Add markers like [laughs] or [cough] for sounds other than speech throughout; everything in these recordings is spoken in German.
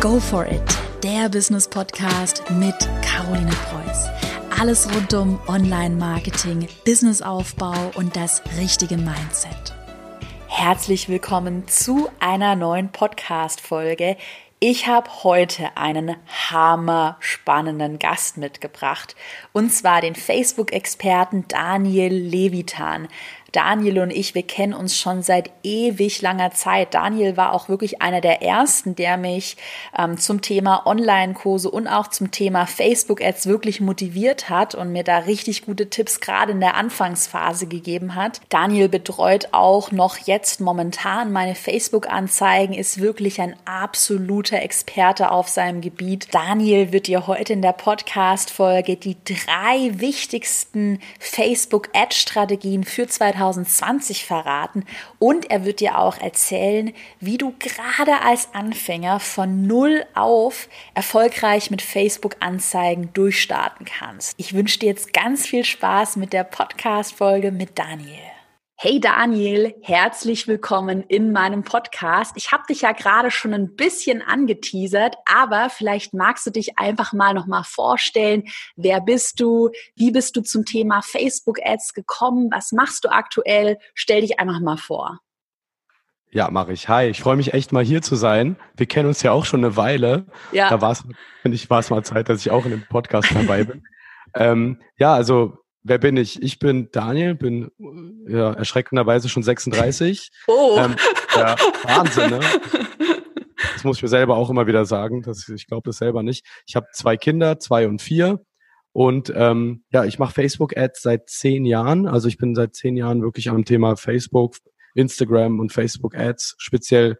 Go for it, der Business Podcast mit Caroline Preuß. Alles rund um Online-Marketing, Businessaufbau und das richtige Mindset. Herzlich willkommen zu einer neuen Podcast-Folge. Ich habe heute einen hammer spannenden Gast mitgebracht und zwar den Facebook-Experten Daniel Levitan. Daniel und ich, wir kennen uns schon seit ewig langer Zeit. Daniel war auch wirklich einer der ersten, der mich ähm, zum Thema Online-Kurse und auch zum Thema Facebook-Ads wirklich motiviert hat und mir da richtig gute Tipps gerade in der Anfangsphase gegeben hat. Daniel betreut auch noch jetzt momentan meine Facebook-Anzeigen, ist wirklich ein absoluter Experte auf seinem Gebiet. Daniel wird dir heute in der Podcast-Folge die drei wichtigsten Facebook-Ad-Strategien für 2020 2020 verraten und er wird dir auch erzählen, wie du gerade als Anfänger von null auf erfolgreich mit Facebook-Anzeigen durchstarten kannst. Ich wünsche dir jetzt ganz viel Spaß mit der Podcast-Folge mit Daniel. Hey Daniel, herzlich willkommen in meinem Podcast. Ich habe dich ja gerade schon ein bisschen angeteasert, aber vielleicht magst du dich einfach mal noch mal vorstellen. Wer bist du? Wie bist du zum Thema Facebook Ads gekommen? Was machst du aktuell? Stell dich einfach mal vor. Ja, mache ich. Hi, ich freue mich echt mal hier zu sein. Wir kennen uns ja auch schon eine Weile. Ja. Da war es, finde ich, war es mal Zeit, dass ich auch in dem Podcast dabei bin. [laughs] ähm, ja, also Wer bin ich? Ich bin Daniel, bin ja, erschreckenderweise schon 36. [laughs] Oh. Ähm, ja, Wahnsinn, ne? [laughs] Das muss ich mir selber auch immer wieder sagen. Das, ich glaube das selber nicht. Ich habe zwei Kinder, zwei und vier. Und ähm, ja, ich mache Facebook-Ads seit zehn Jahren. Also ich bin seit zehn Jahren wirklich am Thema Facebook, Instagram und Facebook-Ads speziell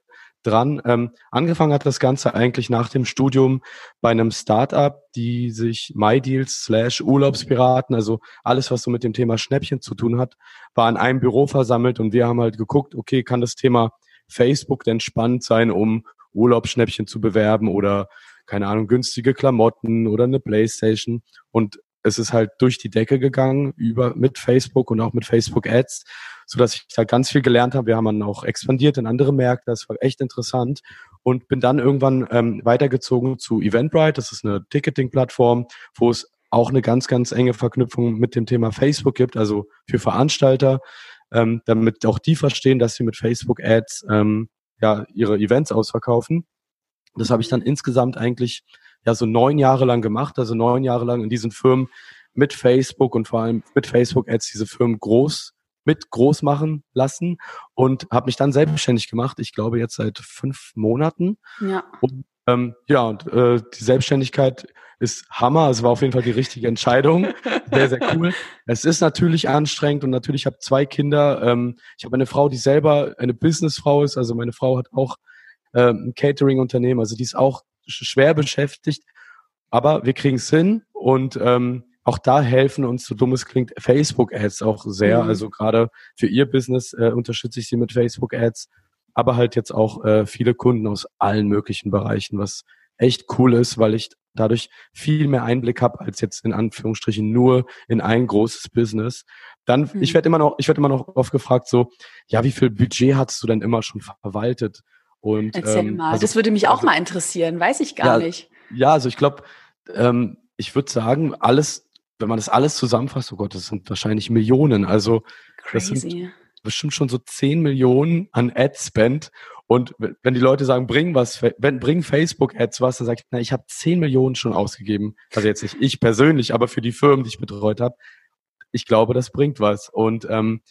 dran. Ähm, angefangen hat das Ganze eigentlich nach dem Studium bei einem Startup, die sich MyDeals slash Urlaubspiraten, also alles, was so mit dem Thema Schnäppchen zu tun hat, war in einem Büro versammelt und wir haben halt geguckt, okay, kann das Thema Facebook denn spannend sein, um Urlaubsschnäppchen zu bewerben oder keine Ahnung, günstige Klamotten oder eine Playstation und es ist halt durch die Decke gegangen über mit Facebook und auch mit Facebook Ads so dass ich da ganz viel gelernt habe. Wir haben dann auch expandiert in andere Märkte. Das war echt interessant und bin dann irgendwann ähm, weitergezogen zu Eventbrite. Das ist eine Ticketing-Plattform, wo es auch eine ganz, ganz enge Verknüpfung mit dem Thema Facebook gibt, also für Veranstalter, ähm, damit auch die verstehen, dass sie mit Facebook-Ads ähm, ja ihre Events ausverkaufen. Das habe ich dann insgesamt eigentlich ja so neun Jahre lang gemacht, also neun Jahre lang in diesen Firmen mit Facebook und vor allem mit Facebook-Ads diese Firmen groß mit groß machen lassen und habe mich dann selbstständig gemacht. Ich glaube jetzt seit fünf Monaten. Ja. Und, ähm, ja, und äh, die Selbstständigkeit ist Hammer. Es war auf jeden Fall die richtige Entscheidung. Sehr, sehr cool. Es ist natürlich anstrengend und natürlich habe zwei Kinder. Ähm, ich habe eine Frau, die selber eine Businessfrau ist. Also meine Frau hat auch ähm, ein Catering-Unternehmen. Also die ist auch schwer beschäftigt. Aber wir kriegen es hin und ähm, auch da helfen uns, so dumm es klingt, Facebook-Ads auch sehr. Mhm. Also gerade für ihr Business äh, unterstütze ich sie mit Facebook-Ads, aber halt jetzt auch äh, viele Kunden aus allen möglichen Bereichen, was echt cool ist, weil ich dadurch viel mehr Einblick habe als jetzt in Anführungsstrichen nur in ein großes Business. Dann, mhm. ich werde immer noch, ich werde immer noch oft gefragt, so, ja, wie viel Budget hast du denn immer schon verwaltet? Und, Erzähl ähm, mal, also, das würde mich auch also, mal interessieren, weiß ich gar ja, nicht. Ja, also ich glaube, ähm, ich würde sagen, alles wenn man das alles zusammenfasst, oh Gott, das sind wahrscheinlich Millionen. Also Crazy. das sind bestimmt schon so 10 Millionen an Ad-Spend. Und wenn die Leute sagen, bring was, wenn bring Facebook-Ads was, dann sage ich, na, ich habe 10 Millionen schon ausgegeben. Also jetzt nicht ich persönlich, aber für die Firmen, die ich betreut habe. Ich glaube, das bringt was. Und ähm,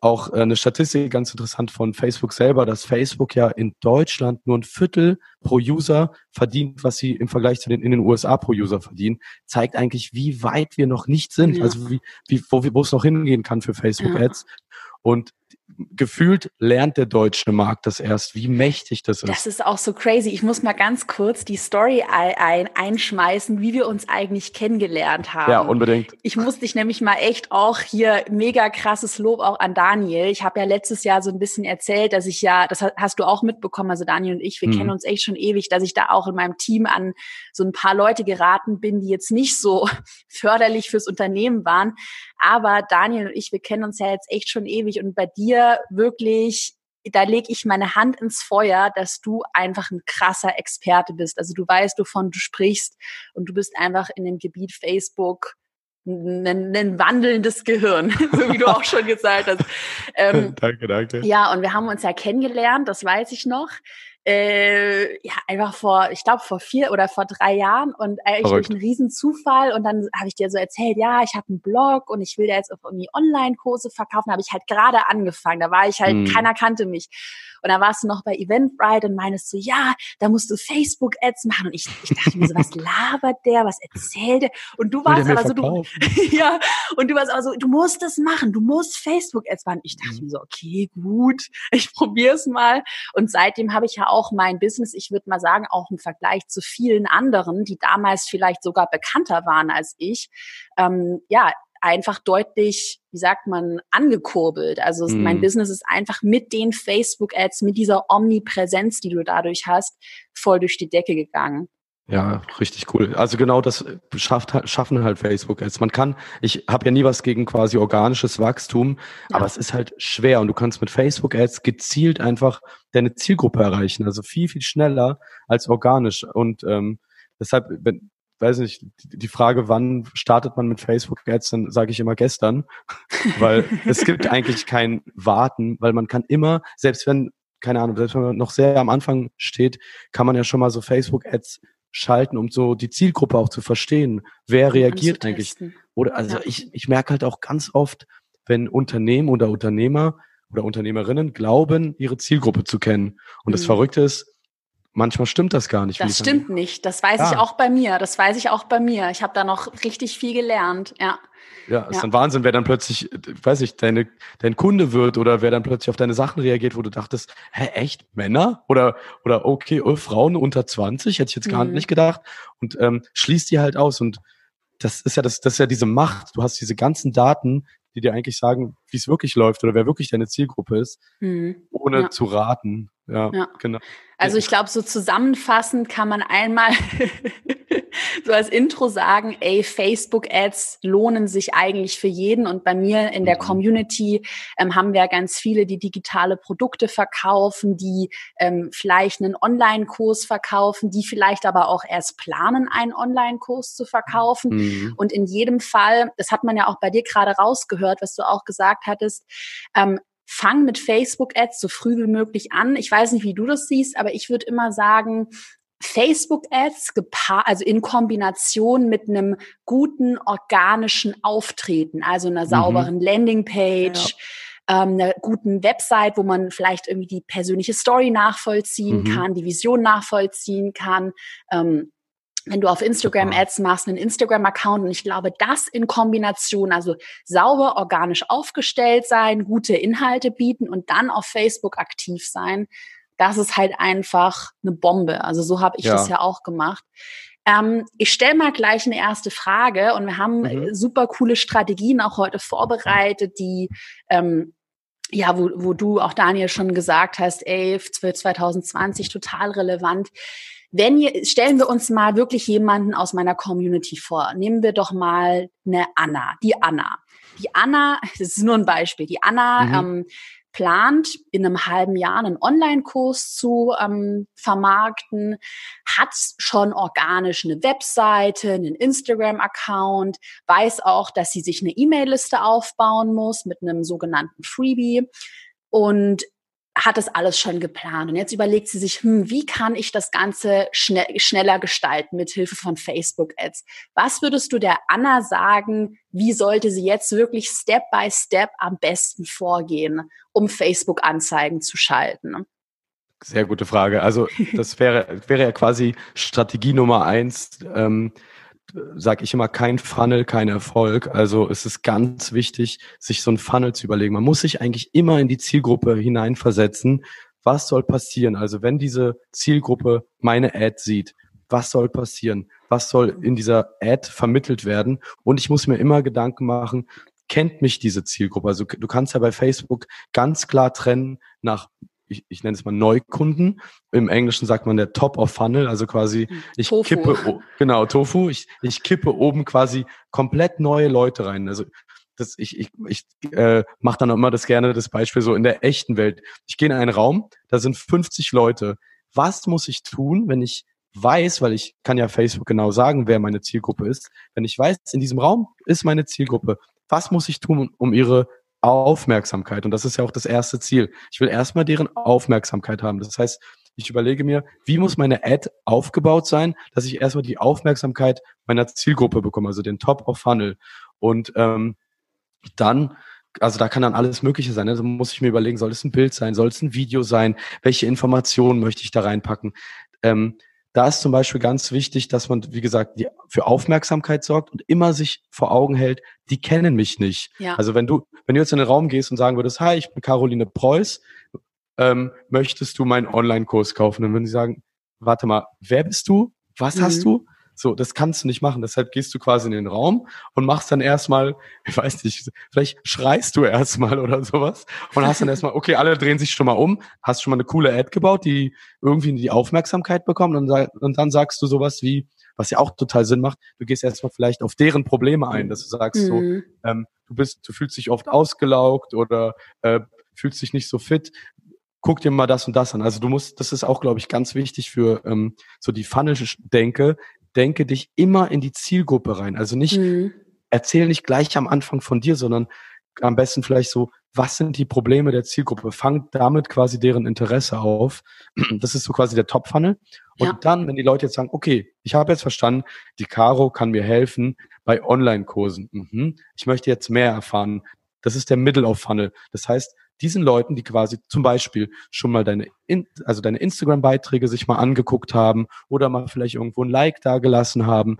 auch äh, eine Statistik ganz interessant von Facebook selber, dass Facebook ja in Deutschland nur ein Viertel pro User verdient, was sie im Vergleich zu den in den USA pro User verdienen, zeigt eigentlich, wie weit wir noch nicht sind, ja. also wie, wie wo, wo es noch hingehen kann für Facebook Ads. Ja. Und gefühlt lernt der deutsche Markt das erst, wie mächtig das ist. Das ist auch so crazy. Ich muss mal ganz kurz die Story ein, einschmeißen, wie wir uns eigentlich kennengelernt haben. Ja, unbedingt. Ich muss dich nämlich mal echt auch hier mega krasses Lob auch an Daniel. Ich habe ja letztes Jahr so ein bisschen erzählt, dass ich ja, das hast du auch mitbekommen, also Daniel und ich, wir mhm. kennen uns echt schon ewig, dass ich da auch in meinem Team an so ein paar Leute geraten bin, die jetzt nicht so [laughs] förderlich fürs Unternehmen waren. Aber Daniel und ich, wir kennen uns ja jetzt echt schon ewig und bei dir wirklich da lege ich meine Hand ins Feuer, dass du einfach ein krasser Experte bist. Also du weißt, wovon du sprichst und du bist einfach in dem Gebiet Facebook ein, ein wandelndes Gehirn, [laughs] so wie du auch schon gesagt hast. [laughs] Ähm, danke, danke. Ja, und wir haben uns ja kennengelernt, das weiß ich noch äh, ja, einfach vor, ich glaube, vor vier oder vor drei Jahren und eigentlich Verrückt. durch einen riesen Zufall und dann habe ich dir so erzählt, ja, ich habe einen Blog und ich will da jetzt auch irgendwie Online-Kurse verkaufen, habe ich halt gerade angefangen, da war ich halt, hm. keiner kannte mich. Und dann warst du noch bei Eventbrite und meinst du, ja, da musst du Facebook-Ads machen. Und ich, ich dachte mir so, was labert der, was erzählt der? Und du warst aber so, du, [laughs] ja, und du warst aber so, du musst das machen, du musst Facebook-Ads machen. Ich dachte mhm. mir so, okay, gut, ich probier's mal. Und seitdem habe ich ja auch mein Business, ich würde mal sagen, auch im Vergleich zu vielen anderen, die damals vielleicht sogar bekannter waren als ich, ähm, ja, einfach deutlich, wie sagt man, angekurbelt. Also mm. mein Business ist einfach mit den Facebook-Ads, mit dieser Omnipräsenz, die du dadurch hast, voll durch die Decke gegangen. Ja, richtig cool. Also genau das schafft, schaffen halt Facebook Ads. Man kann, ich habe ja nie was gegen quasi organisches Wachstum, ja. aber es ist halt schwer und du kannst mit Facebook Ads gezielt einfach deine Zielgruppe erreichen, also viel, viel schneller als organisch. Und ähm, deshalb, wenn, weiß nicht, die Frage, wann startet man mit Facebook Ads, dann sage ich immer gestern, [laughs] weil es gibt eigentlich kein Warten, weil man kann immer, selbst wenn keine Ahnung, selbst wenn man noch sehr am Anfang steht, kann man ja schon mal so Facebook Ads schalten, um so die Zielgruppe auch zu verstehen. Wer reagiert eigentlich? Oder also ja. ich, ich merke halt auch ganz oft, wenn Unternehmen oder Unternehmer oder Unternehmerinnen glauben, ihre Zielgruppe zu kennen. Und mhm. das Verrückte ist, manchmal stimmt das gar nicht. Das stimmt nicht. Das weiß ja. ich auch bei mir. Das weiß ich auch bei mir. Ich habe da noch richtig viel gelernt. Ja. Ja, ist ja. ein Wahnsinn, wer dann plötzlich, weiß ich, deine, dein Kunde wird oder wer dann plötzlich auf deine Sachen reagiert, wo du dachtest, hä, echt, Männer? Oder, oder okay, oh, Frauen unter 20, hätte ich jetzt gar mhm. nicht gedacht. Und ähm, schließt die halt aus. Und das ist ja das, das ist ja diese Macht. Du hast diese ganzen Daten, die dir eigentlich sagen, wie es wirklich läuft oder wer wirklich deine Zielgruppe ist, mhm. ohne ja. zu raten. Ja, ja, genau. Also ich glaube, so zusammenfassend kann man einmal so als Intro sagen, ey, Facebook-Ads lohnen sich eigentlich für jeden. Und bei mir in der mhm. Community ähm, haben wir ganz viele, die digitale Produkte verkaufen, die ähm, vielleicht einen Online-Kurs verkaufen, die vielleicht aber auch erst planen, einen Online-Kurs zu verkaufen. Mhm. Und in jedem Fall, das hat man ja auch bei dir gerade rausgehört, was du auch gesagt hattest, ähm, fang mit Facebook-Ads so früh wie möglich an. Ich weiß nicht, wie du das siehst, aber ich würde immer sagen, Facebook-Ads also in Kombination mit einem guten organischen Auftreten, also einer mhm. sauberen mhm. Landingpage, ja. ähm, einer guten Website, wo man vielleicht irgendwie die persönliche Story nachvollziehen mhm. kann, die Vision nachvollziehen kann. Ähm, wenn du auf Instagram Ads machst, einen Instagram-Account und ich glaube, das in Kombination, also sauber, organisch aufgestellt sein, gute Inhalte bieten und dann auf Facebook aktiv sein, das ist halt einfach eine Bombe. Also so habe ich ja. das ja auch gemacht. Ähm, ich stelle mal gleich eine erste Frage und wir haben mhm. super coole Strategien auch heute vorbereitet, die ähm, ja, wo, wo du auch Daniel schon gesagt hast, ey, für 2020 total relevant. Wenn ihr, stellen wir uns mal wirklich jemanden aus meiner Community vor. Nehmen wir doch mal eine Anna, die Anna. Die Anna, [laughs] das ist nur ein Beispiel, die Anna mhm. ähm, plant, in einem halben Jahr einen Online-Kurs zu ähm, vermarkten, hat schon organisch eine Webseite, einen Instagram-Account, weiß auch, dass sie sich eine E-Mail-Liste aufbauen muss mit einem sogenannten Freebie. Und hat das alles schon geplant. Und jetzt überlegt sie sich, hm, wie kann ich das Ganze schnell, schneller gestalten mit Hilfe von Facebook-Ads? Was würdest du der Anna sagen, wie sollte sie jetzt wirklich Step by Step am besten vorgehen, um Facebook-Anzeigen zu schalten? Sehr gute Frage. Also das wäre, wäre ja quasi Strategie Nummer eins. Ähm, sage ich immer, kein Funnel, kein Erfolg. Also es ist ganz wichtig, sich so ein Funnel zu überlegen. Man muss sich eigentlich immer in die Zielgruppe hineinversetzen. Was soll passieren? Also wenn diese Zielgruppe meine Ad sieht, was soll passieren? Was soll in dieser Ad vermittelt werden? Und ich muss mir immer Gedanken machen, kennt mich diese Zielgruppe? Also du kannst ja bei Facebook ganz klar trennen nach ich, ich nenne es mal Neukunden. Im Englischen sagt man der Top of Funnel, also quasi hm. ich Tofu. kippe, genau, Tofu, ich, ich kippe oben quasi komplett neue Leute rein. Also das, ich, ich, ich äh, mache dann immer das gerne das Beispiel so in der echten Welt. Ich gehe in einen Raum, da sind 50 Leute. Was muss ich tun, wenn ich weiß, weil ich kann ja Facebook genau sagen, wer meine Zielgruppe ist. Wenn ich weiß, in diesem Raum ist meine Zielgruppe, was muss ich tun, um ihre Aufmerksamkeit? Und das ist ja auch das erste Ziel. Ich will erstmal deren Aufmerksamkeit haben. Das heißt, ich überlege mir, wie muss meine Ad aufgebaut sein, dass ich erstmal die Aufmerksamkeit meiner Zielgruppe bekomme, also den Top of Funnel. Und ähm, dann also da kann dann alles Mögliche sein. Also muss ich mir überlegen, soll es ein Bild sein, soll es ein Video sein, welche Informationen möchte ich da reinpacken. Ähm, da ist zum Beispiel ganz wichtig, dass man, wie gesagt, die, für Aufmerksamkeit sorgt und immer sich vor Augen hält, die kennen mich nicht. Ja. Also wenn du, wenn du jetzt in den Raum gehst und sagen würdest, hi, ich bin Caroline Preuß, ähm, möchtest du meinen Online-Kurs kaufen? Dann würden sie sagen, warte mal, wer bist du? Was mhm. hast du? So, das kannst du nicht machen. Deshalb gehst du quasi in den Raum und machst dann erstmal, [laughs] ich weiß nicht, vielleicht schreist du erstmal oder sowas und hast dann [laughs] erstmal, okay, alle drehen sich schon mal um, hast schon mal eine coole Ad gebaut, die irgendwie die Aufmerksamkeit bekommt und, und dann sagst du sowas wie, was ja auch total Sinn macht, du gehst erstmal vielleicht auf deren Probleme ein, dass du sagst mhm. so, ähm, du bist, du fühlst dich oft ausgelaugt oder äh, fühlst dich nicht so fit guck dir mal das und das an. Also du musst, das ist auch, glaube ich, ganz wichtig für ähm, so die Funnel-Denke. Denke dich immer in die Zielgruppe rein. Also nicht, mhm. erzähl nicht gleich am Anfang von dir, sondern am besten vielleicht so, was sind die Probleme der Zielgruppe? Fang damit quasi deren Interesse auf. Das ist so quasi der Top-Funnel. Und ja. dann, wenn die Leute jetzt sagen, okay, ich habe jetzt verstanden, die Caro kann mir helfen bei Online-Kursen. Mhm. Ich möchte jetzt mehr erfahren. Das ist der Middle of Funnel. Das heißt, diesen Leuten, die quasi zum Beispiel schon mal deine, also deine Instagram-Beiträge sich mal angeguckt haben oder mal vielleicht irgendwo ein Like dagelassen haben,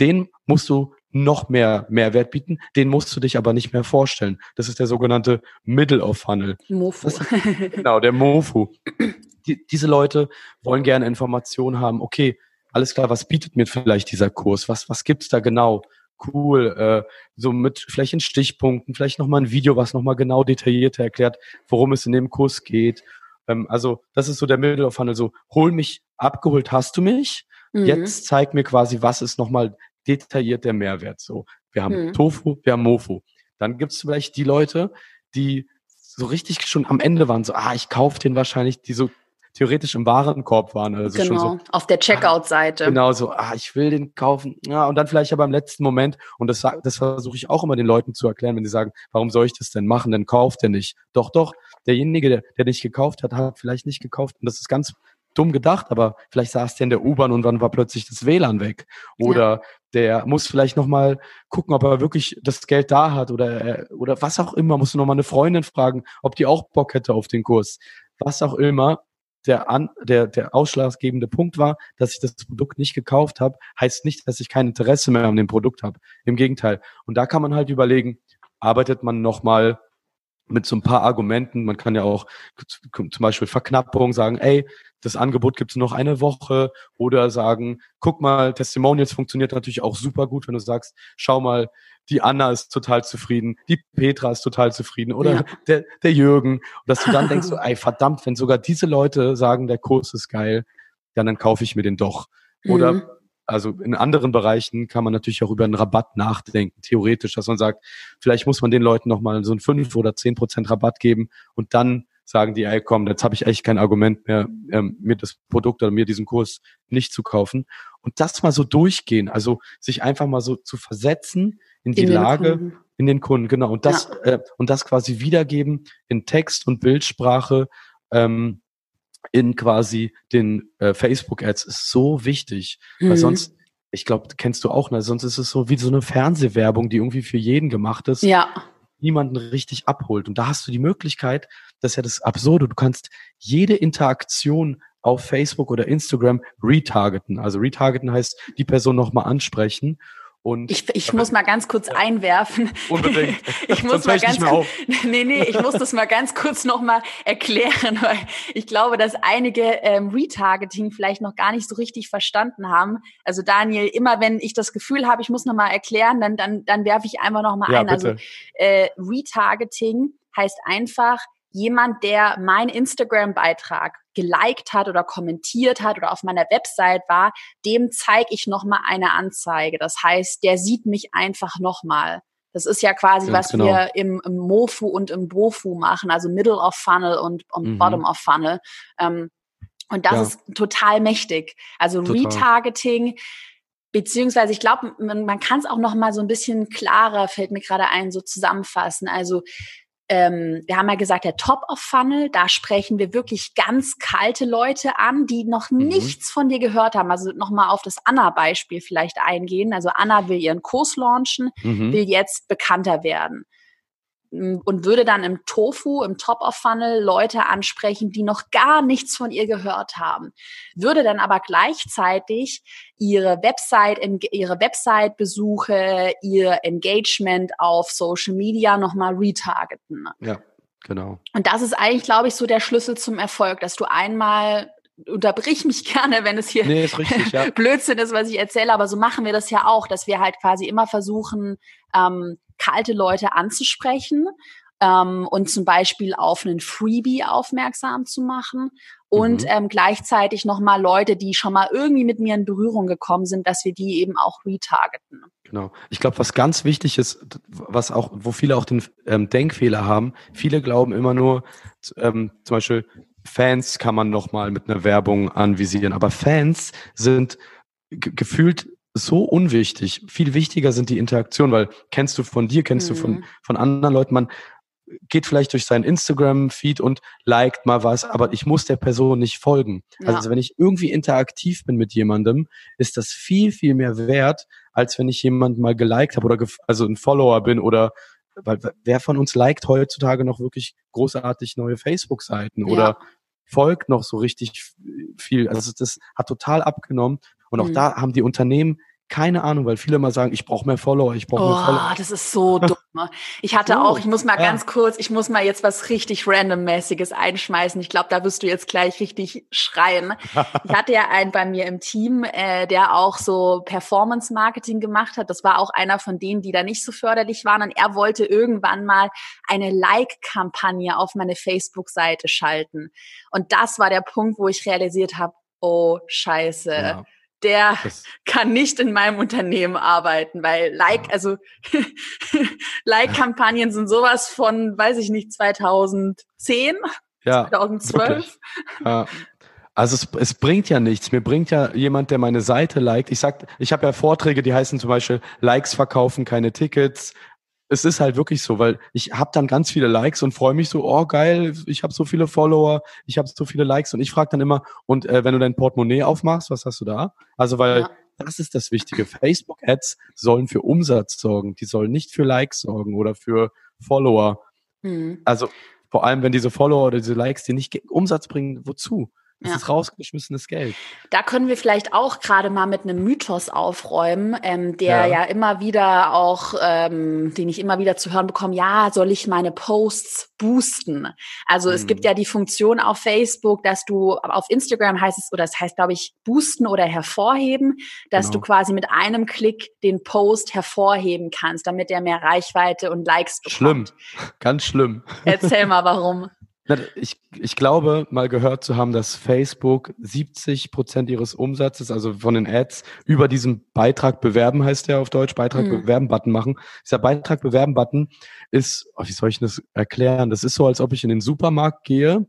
den musst du noch mehr Mehrwert bieten, den musst du dich aber nicht mehr vorstellen. Das ist der sogenannte Middle of Funnel. Mofu. Das, genau, der Mofu. Die, diese Leute wollen gerne Informationen haben, okay, alles klar, was bietet mir vielleicht dieser Kurs? Was, was gibt's da genau? Cool, äh, so mit vielleicht in Stichpunkten, vielleicht nochmal ein Video, was nochmal genau detaillierter erklärt, worum es in dem Kurs geht. Ähm, also das ist so der Middle of Funnel, so hol mich, abgeholt hast du mich, mhm. jetzt zeig mir quasi, was ist nochmal detailliert der Mehrwert. So, wir haben mhm. Tofu, wir haben Mofu. Dann gibt's vielleicht die Leute, die so richtig schon am Ende waren, so, ah, ich kaufe den wahrscheinlich, die so theoretisch im Warenkorb waren. Also genau, schon so, auf der Checkout-Seite. Genau, so, ah, ich will den kaufen. Ja, und dann vielleicht aber im letzten Moment, und das, das versuche ich auch immer den Leuten zu erklären, wenn sie sagen, warum soll ich das denn machen? Dann kauft er nicht. Doch, doch, derjenige, der, der nicht gekauft hat, hat vielleicht nicht gekauft. Und das ist ganz dumm gedacht, aber vielleicht saß der in der U-Bahn und dann war plötzlich das WLAN weg. Oder ja. der muss vielleicht nochmal gucken, ob er wirklich das Geld da hat oder, oder was auch immer. Musst du nochmal eine Freundin fragen, ob die auch Bock hätte auf den Kurs. Was auch immer der, an, der, der ausschlaggebende Punkt war, dass ich das Produkt nicht gekauft habe, heißt nicht, dass ich kein Interesse mehr an dem Produkt habe. Im Gegenteil. Und da kann man halt überlegen, arbeitet man nochmal mit so ein paar Argumenten. Man kann ja auch zum Beispiel Verknappung sagen, ey, das Angebot gibt es noch eine Woche oder sagen, guck mal, Testimonials funktioniert natürlich auch super gut, wenn du sagst, schau mal, die Anna ist total zufrieden, die Petra ist total zufrieden oder ja. der, der Jürgen. Und dass du dann denkst, [laughs] so, ey, verdammt, wenn sogar diese Leute sagen, der Kurs ist geil, dann, dann kaufe ich mir den doch. Oder mhm. Also in anderen Bereichen kann man natürlich auch über einen Rabatt nachdenken, theoretisch, dass man sagt, vielleicht muss man den Leuten nochmal so einen 5 oder 10 Prozent Rabatt geben und dann sagen die, ey komm, jetzt habe ich echt kein Argument mehr, ähm, mir das Produkt oder mir diesen Kurs nicht zu kaufen. Und das mal so durchgehen, also sich einfach mal so zu versetzen in die in Lage, Kunden. in den Kunden, genau. Und das, ja. äh, und das quasi wiedergeben in Text und Bildsprache, ähm, in quasi den äh, Facebook-Ads ist so wichtig, mhm. weil sonst, ich glaube, kennst du auch, ne? sonst ist es so wie so eine Fernsehwerbung, die irgendwie für jeden gemacht ist. Ja. Niemanden richtig abholt. Und da hast du die Möglichkeit, das ist ja das Absurde, du kannst jede Interaktion auf Facebook oder Instagram retargeten. Also retargeten heißt, die Person nochmal ansprechen. Und ich, ich muss mal ganz kurz einwerfen. [laughs] Unbedingt. [laughs] ich muss mal ganz kurz, [laughs] nee, nee, ich muss das mal ganz kurz nochmal erklären, weil ich glaube, dass einige ähm, Retargeting vielleicht noch gar nicht so richtig verstanden haben. Also Daniel, immer wenn ich das Gefühl habe, ich muss nochmal erklären, dann, dann, dann werfe ich einfach nochmal ja, ein. Also, bitte. Also äh, Retargeting heißt einfach, jemand, der mein Instagram-Beitrag geliked hat oder kommentiert hat oder auf meiner Website war, dem zeige ich nochmal eine Anzeige. Das heißt, der sieht mich einfach nochmal. Das ist ja quasi, Ganz was genau. wir im, im, MOFU und im BOFU machen, also Middle of Funnel und, und mhm. Bottom of Funnel. Ähm, und das ja. ist total mächtig. Also total. Retargeting, beziehungsweise ich glaube, man, man kann es auch noch mal so ein bisschen klarer, fällt mir gerade ein, so zusammenfassen. Also ähm, wir haben ja gesagt, der Top of Funnel, da sprechen wir wirklich ganz kalte Leute an, die noch mhm. nichts von dir gehört haben. Also nochmal auf das Anna-Beispiel vielleicht eingehen. Also Anna will ihren Kurs launchen, mhm. will jetzt bekannter werden und würde dann im Tofu, im Top of Funnel Leute ansprechen, die noch gar nichts von ihr gehört haben. Würde dann aber gleichzeitig ihre Website, ihre Website-Besuche, ihr Engagement auf Social Media nochmal retargeten. Ja, genau. Und das ist eigentlich, glaube ich, so der Schlüssel zum Erfolg, dass du einmal unterbrich mich [laughs] gerne, wenn es hier nee, ist richtig, ja. [laughs] Blödsinn ist, was ich erzähle, aber so machen wir das ja auch, dass wir halt quasi immer versuchen, ähm, kalte Leute anzusprechen ähm, und zum Beispiel auf einen Freebie aufmerksam zu machen und mhm. ähm, gleichzeitig nochmal Leute, die schon mal irgendwie mit mir in Berührung gekommen sind, dass wir die eben auch retargeten. Genau. Ich glaube, was ganz wichtig ist, was auch, wo viele auch den ähm, Denkfehler haben, viele glauben immer nur, ähm, zum Beispiel Fans kann man nochmal mit einer Werbung anvisieren, aber Fans sind gefühlt so unwichtig. Viel wichtiger sind die Interaktionen, weil kennst du von dir, kennst mhm. du von, mhm. von anderen Leuten, man geht vielleicht durch seinen Instagram-Feed und liked mal was, aber ich muss der Person nicht folgen. Ja. Also wenn ich irgendwie interaktiv bin mit jemandem, ist das viel, viel mehr wert, als wenn ich jemanden mal geliked habe oder also ein Follower bin oder weil wer von uns liked heutzutage noch wirklich großartig neue Facebook-Seiten ja. oder folgt noch so richtig viel. Also das hat total abgenommen. Und auch mhm. da haben die Unternehmen keine Ahnung, weil viele immer sagen, ich brauche mehr Follower, ich brauche oh, mehr Follower. Das ist so dumm. Ne? Ich [laughs] hatte auch, ich muss mal ja. ganz kurz, ich muss mal jetzt was richtig randommäßiges einschmeißen. Ich glaube, da wirst du jetzt gleich richtig schreien. ich hatte ja einen bei mir im Team, äh, der auch so Performance Marketing gemacht hat. Das war auch einer von denen, die da nicht so förderlich waren. Und er wollte irgendwann mal eine Like-Kampagne auf meine Facebook-Seite schalten. Und das war der Punkt, wo ich realisiert habe, oh Scheiße. Ja der das kann nicht in meinem Unternehmen arbeiten, weil Like, also [laughs] Like-Kampagnen sind sowas von, weiß ich nicht, 2010, ja, 2012. Ja. Also es, es bringt ja nichts. Mir bringt ja jemand, der meine Seite liked. Ich sag, ich habe ja Vorträge, die heißen zum Beispiel Likes verkaufen, keine Tickets, es ist halt wirklich so, weil ich habe dann ganz viele Likes und freue mich so, oh geil, ich habe so viele Follower, ich habe so viele Likes und ich frage dann immer, und äh, wenn du dein Portemonnaie aufmachst, was hast du da? Also weil ja. das ist das Wichtige. Facebook-Ads sollen für Umsatz sorgen, die sollen nicht für Likes sorgen oder für Follower. Mhm. Also vor allem, wenn diese Follower oder diese Likes dir nicht Umsatz bringen, wozu? Das ja. ist rausgeschmissenes Geld. Da können wir vielleicht auch gerade mal mit einem Mythos aufräumen, ähm, der ja. ja. immer wieder auch, ähm, den ich immer wieder zu hören bekomme, ja, soll ich meine Posts boosten? Also mhm. es gibt mhm. ja die Funktion auf Facebook, dass du, auf Instagram heißt es, oder es heißt, glaube ich, boosten oder hervorheben, dass genau. du quasi mit einem Klick den Post hervorheben kannst, damit der mehr Reichweite und Likes bekommt. Schlimm, ganz schlimm. Erzähl mal, warum. Ich, ich glaube, mal gehört zu haben, dass Facebook 70 Prozent ihres Umsatzes, also von den Ads, über diesen Beitrag bewerben, heißt der auf Deutsch, Beitrag mhm. bewerben Button machen. Dieser Beitrag bewerben Button ist, oh, wie soll ich das erklären? Das ist so, als ob ich in den Supermarkt gehe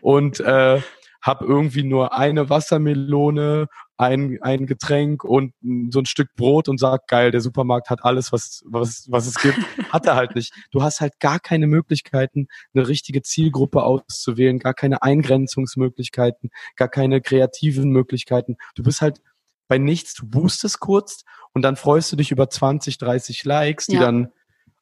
und äh, habe irgendwie nur eine Wassermelone, ein, ein Getränk und so ein Stück Brot und sag, geil, der Supermarkt hat alles, was, was, was es gibt. Hat er halt nicht. Du hast halt gar keine Möglichkeiten, eine richtige Zielgruppe auszuwählen, gar keine Eingrenzungsmöglichkeiten, gar keine kreativen Möglichkeiten. Du bist halt bei nichts, du boostest kurz und dann freust du dich über 20, 30 Likes, die ja. dann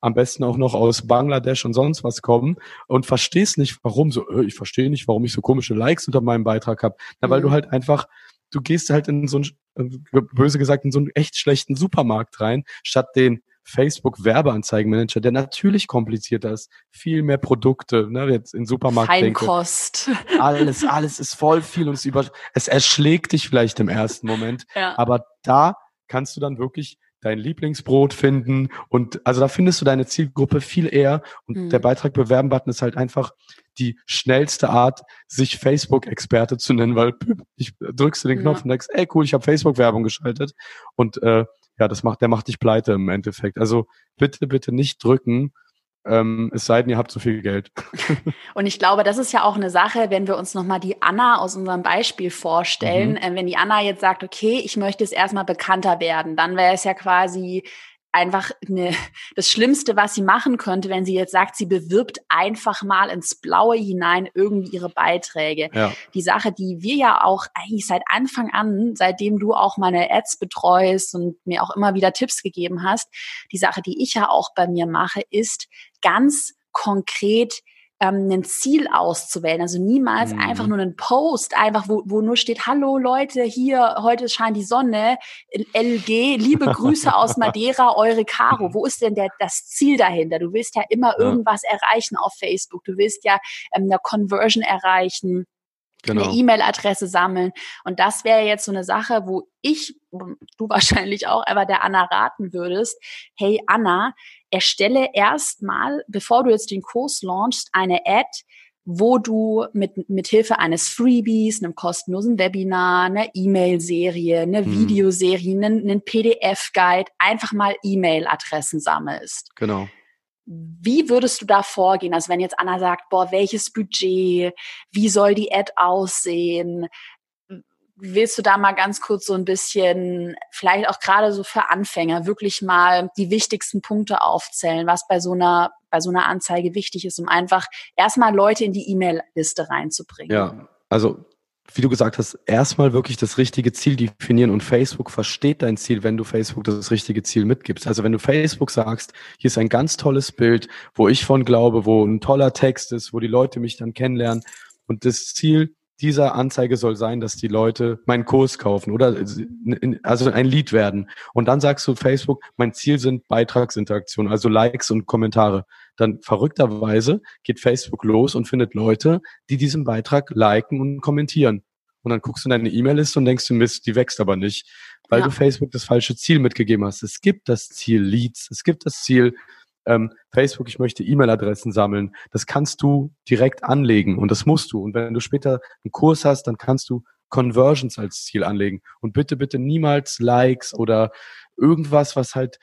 am besten auch noch aus Bangladesch und sonst was kommen und verstehst nicht, warum so, äh, ich verstehe nicht, warum ich so komische Likes unter meinem Beitrag habe. Na, weil mhm. du halt einfach, du gehst halt in so einen, äh, böse gesagt, in so einen echt schlechten Supermarkt rein, statt den Facebook Werbeanzeigenmanager, der natürlich komplizierter ist, viel mehr Produkte, ne, jetzt in Supermarkt Feinkost. Denke, [laughs] alles, alles ist voll viel und es über, es erschlägt dich vielleicht im ersten Moment, ja. aber da kannst du dann wirklich dein Lieblingsbrot finden und also da findest du deine Zielgruppe viel eher und mhm. der Beitrag bewerben Button ist halt einfach die schnellste Art, sich Facebook-Experte zu nennen, weil [laughs] ich drückst du den Knopf ja. und denkst, ey cool, ich habe Facebook-Werbung geschaltet und äh, ja, das macht, der macht dich pleite im Endeffekt. Also bitte, bitte nicht drücken, ähm, es sei denn, ihr habt zu viel Geld. [laughs] Und ich glaube, das ist ja auch eine Sache, wenn wir uns nochmal die Anna aus unserem Beispiel vorstellen. Mhm. Äh, wenn die Anna jetzt sagt, okay, ich möchte es erstmal bekannter werden, dann wäre es ja quasi einfach eine, das Schlimmste, was sie machen könnte, wenn sie jetzt sagt, sie bewirbt einfach mal ins Blaue hinein irgendwie ihre Beiträge. Ja. Die Sache, die wir ja auch eigentlich seit Anfang an, seitdem du auch meine Ads betreust und mir auch immer wieder Tipps gegeben hast, die Sache, die ich ja auch bei mir mache, ist ganz konkret ähm, ein Ziel auszuwählen. Also niemals mhm. einfach nur einen Post, einfach wo, wo nur steht, hallo Leute, hier, heute scheint die Sonne, LG, liebe [laughs] Grüße aus Madeira, eure Caro. Wo ist denn der, das Ziel dahinter? Du willst ja immer ja. irgendwas erreichen auf Facebook. Du willst ja ähm, eine Conversion erreichen. Genau. eine E-Mail-Adresse sammeln. Und das wäre jetzt so eine Sache, wo ich, du wahrscheinlich auch, aber der Anna raten würdest, hey Anna, erstelle erstmal, bevor du jetzt den Kurs launchst, eine Ad, wo du mit, mit Hilfe eines Freebies, einem kostenlosen Webinar, einer E-Mail-Serie, einer hm. Videoserie, einen, einen PDF-Guide einfach mal E-Mail-Adressen sammelst. Genau. Wie würdest du da vorgehen? Also wenn jetzt Anna sagt, boah, welches Budget, wie soll die Ad aussehen? Willst du da mal ganz kurz so ein bisschen, vielleicht auch gerade so für Anfänger, wirklich mal die wichtigsten Punkte aufzählen, was bei so einer, bei so einer Anzeige wichtig ist, um einfach erstmal Leute in die E-Mail-Liste reinzubringen? Ja, also wie du gesagt hast, erstmal wirklich das richtige Ziel definieren und Facebook versteht dein Ziel, wenn du Facebook das richtige Ziel mitgibst. Also wenn du Facebook sagst, hier ist ein ganz tolles Bild, wo ich von glaube, wo ein toller Text ist, wo die Leute mich dann kennenlernen und das Ziel dieser Anzeige soll sein, dass die Leute meinen Kurs kaufen oder also ein Lied werden. Und dann sagst du Facebook, mein Ziel sind Beitragsinteraktionen, also Likes und Kommentare. Dann verrückterweise geht Facebook los und findet Leute, die diesen Beitrag liken und kommentieren. Und dann guckst du in deine E-Mail-Liste und denkst du, Mist, die wächst aber nicht, weil ja. du Facebook das falsche Ziel mitgegeben hast. Es gibt das Ziel Leads, es gibt das Ziel ähm, Facebook, ich möchte E-Mail-Adressen sammeln. Das kannst du direkt anlegen und das musst du. Und wenn du später einen Kurs hast, dann kannst du Conversions als Ziel anlegen. Und bitte, bitte niemals Likes oder irgendwas, was halt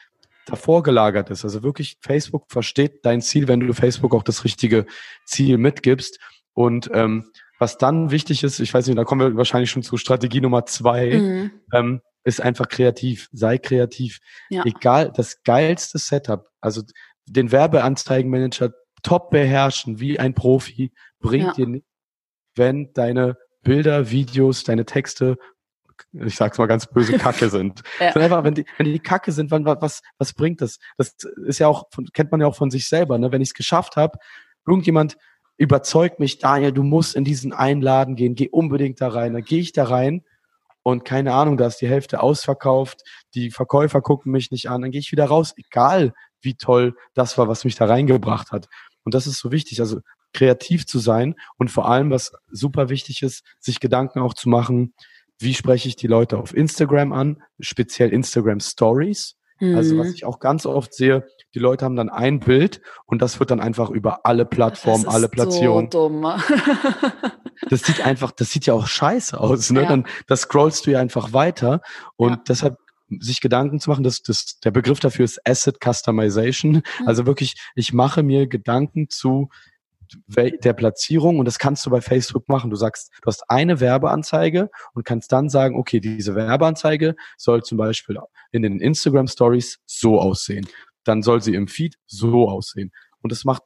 davor gelagert ist. Also wirklich, Facebook versteht dein Ziel, wenn du Facebook auch das richtige Ziel mitgibst. Und ähm, was dann wichtig ist, ich weiß nicht, da kommen wir wahrscheinlich schon zu Strategie Nummer zwei, mhm. ähm, ist einfach kreativ. Sei kreativ. Ja. Egal, das geilste Setup, also den Werbeanzeigenmanager top beherrschen, wie ein Profi, bringt ja. dir nicht, wenn deine Bilder, Videos, deine Texte, ich sag's mal ganz böse, Kacke sind. [laughs] ja. einfach, wenn die, wenn die Kacke sind, wann, was, was bringt das? Das ist ja auch, kennt man ja auch von sich selber, ne? Wenn ich es geschafft habe, irgendjemand überzeugt mich, Daniel, du musst in diesen Einladen gehen, geh unbedingt da rein. Dann gehe ich da rein und keine Ahnung, da ist die Hälfte ausverkauft, die Verkäufer gucken mich nicht an, dann gehe ich wieder raus, egal wie toll das war, was mich da reingebracht hat. Und das ist so wichtig, also kreativ zu sein und vor allem, was super wichtig ist, sich Gedanken auch zu machen, wie spreche ich die Leute auf Instagram an, speziell Instagram Stories. Mhm. Also was ich auch ganz oft sehe, die Leute haben dann ein Bild und das wird dann einfach über alle Plattformen, alle Platzierungen. So dumm. [laughs] das sieht einfach, das sieht ja auch scheiße aus. Ne? Ja. Dann das scrollst du ja einfach weiter und ja. deshalb sich Gedanken zu machen, dass das, der Begriff dafür ist Asset Customization. Mhm. Also wirklich, ich mache mir Gedanken zu der Platzierung und das kannst du bei Facebook machen. Du sagst, du hast eine Werbeanzeige und kannst dann sagen, okay, diese Werbeanzeige soll zum Beispiel in den Instagram Stories so aussehen. Dann soll sie im Feed so aussehen. Und das macht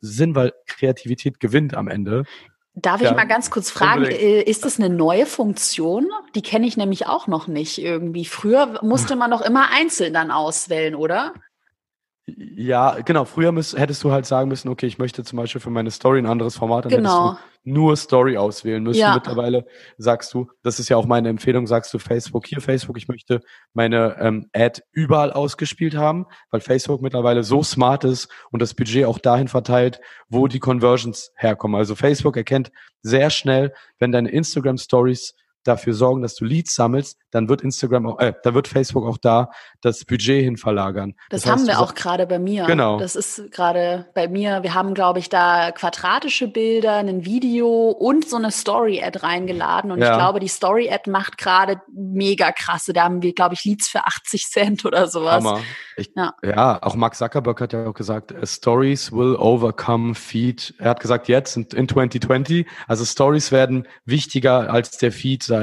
Sinn, weil Kreativität gewinnt am Ende. Darf ja, ich mal ganz kurz fragen, unbedingt. Äh, ist das eine neue Funktion? Die kenne ich nämlich auch noch nicht irgendwie. Früher musste man doch immer einzeln dann auswählen, oder? Ja, genau. Früher müsst, hättest du halt sagen müssen, okay, ich möchte zum Beispiel für meine Story ein anderes Format, dann genau. hättest nur Story auswählen müssen. Ja. Mittlerweile sagst du, das ist ja auch meine Empfehlung, sagst du Facebook, hier Facebook, ich möchte meine ähm, Ad überall ausgespielt haben, weil Facebook mittlerweile so smart ist und das Budget auch dahin verteilt, wo die Conversions herkommen. Also Facebook erkennt sehr schnell, wenn deine Instagram Stories dafür sorgen, dass du Leads sammelst, dann wird Instagram auch, äh, da wird Facebook auch da das Budget hin verlagern. Das, das heißt, haben wir auch gerade bei mir. Genau. Das ist gerade bei mir. Wir haben, glaube ich, da quadratische Bilder, ein Video und so eine Story-Ad reingeladen. Und ja. ich glaube, die Story-Ad macht gerade mega krasse. Da haben wir, glaube ich, Leads für 80 Cent oder sowas. Hammer. Ich, ja. ja, auch Mark Zuckerberg hat ja auch gesagt, äh, Stories will overcome Feed. Er hat gesagt, jetzt in, in 2020, also Stories werden wichtiger als der Feed sein.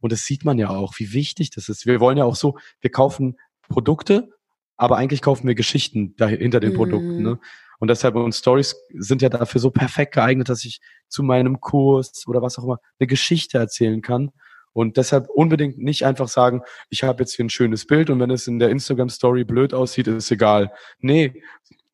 Und das sieht man ja auch, wie wichtig das ist. Wir wollen ja auch so, wir kaufen Produkte, aber eigentlich kaufen wir Geschichten hinter den mm. Produkten. Ne? Und deshalb und Stories sind ja dafür so perfekt geeignet, dass ich zu meinem Kurs oder was auch immer eine Geschichte erzählen kann. Und deshalb unbedingt nicht einfach sagen, ich habe jetzt hier ein schönes Bild und wenn es in der Instagram Story blöd aussieht, ist egal. Nee,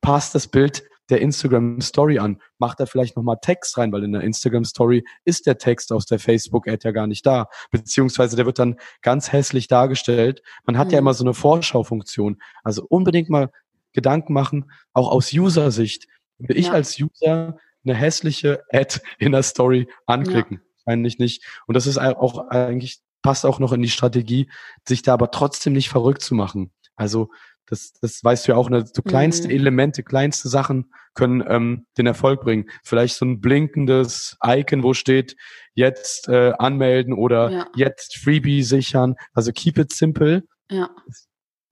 passt das Bild der Instagram Story an. Macht da vielleicht nochmal Text rein, weil in der Instagram Story ist der Text aus der Facebook Ad ja gar nicht da. Beziehungsweise der wird dann ganz hässlich dargestellt. Man hat mhm. ja immer so eine Vorschaufunktion. Also unbedingt mal Gedanken machen, auch aus User-Sicht. Will ich ja. als User eine hässliche Ad in der Story anklicken? Ja. Eigentlich nicht. Und das ist auch eigentlich, passt auch noch in die Strategie, sich da aber trotzdem nicht verrückt zu machen. Also das, das weißt du ja auch, ne? so kleinste mhm. Elemente, kleinste Sachen können ähm, den Erfolg bringen. Vielleicht so ein blinkendes Icon, wo steht, jetzt äh, anmelden oder ja. jetzt Freebie sichern. Also keep it simple. Ja.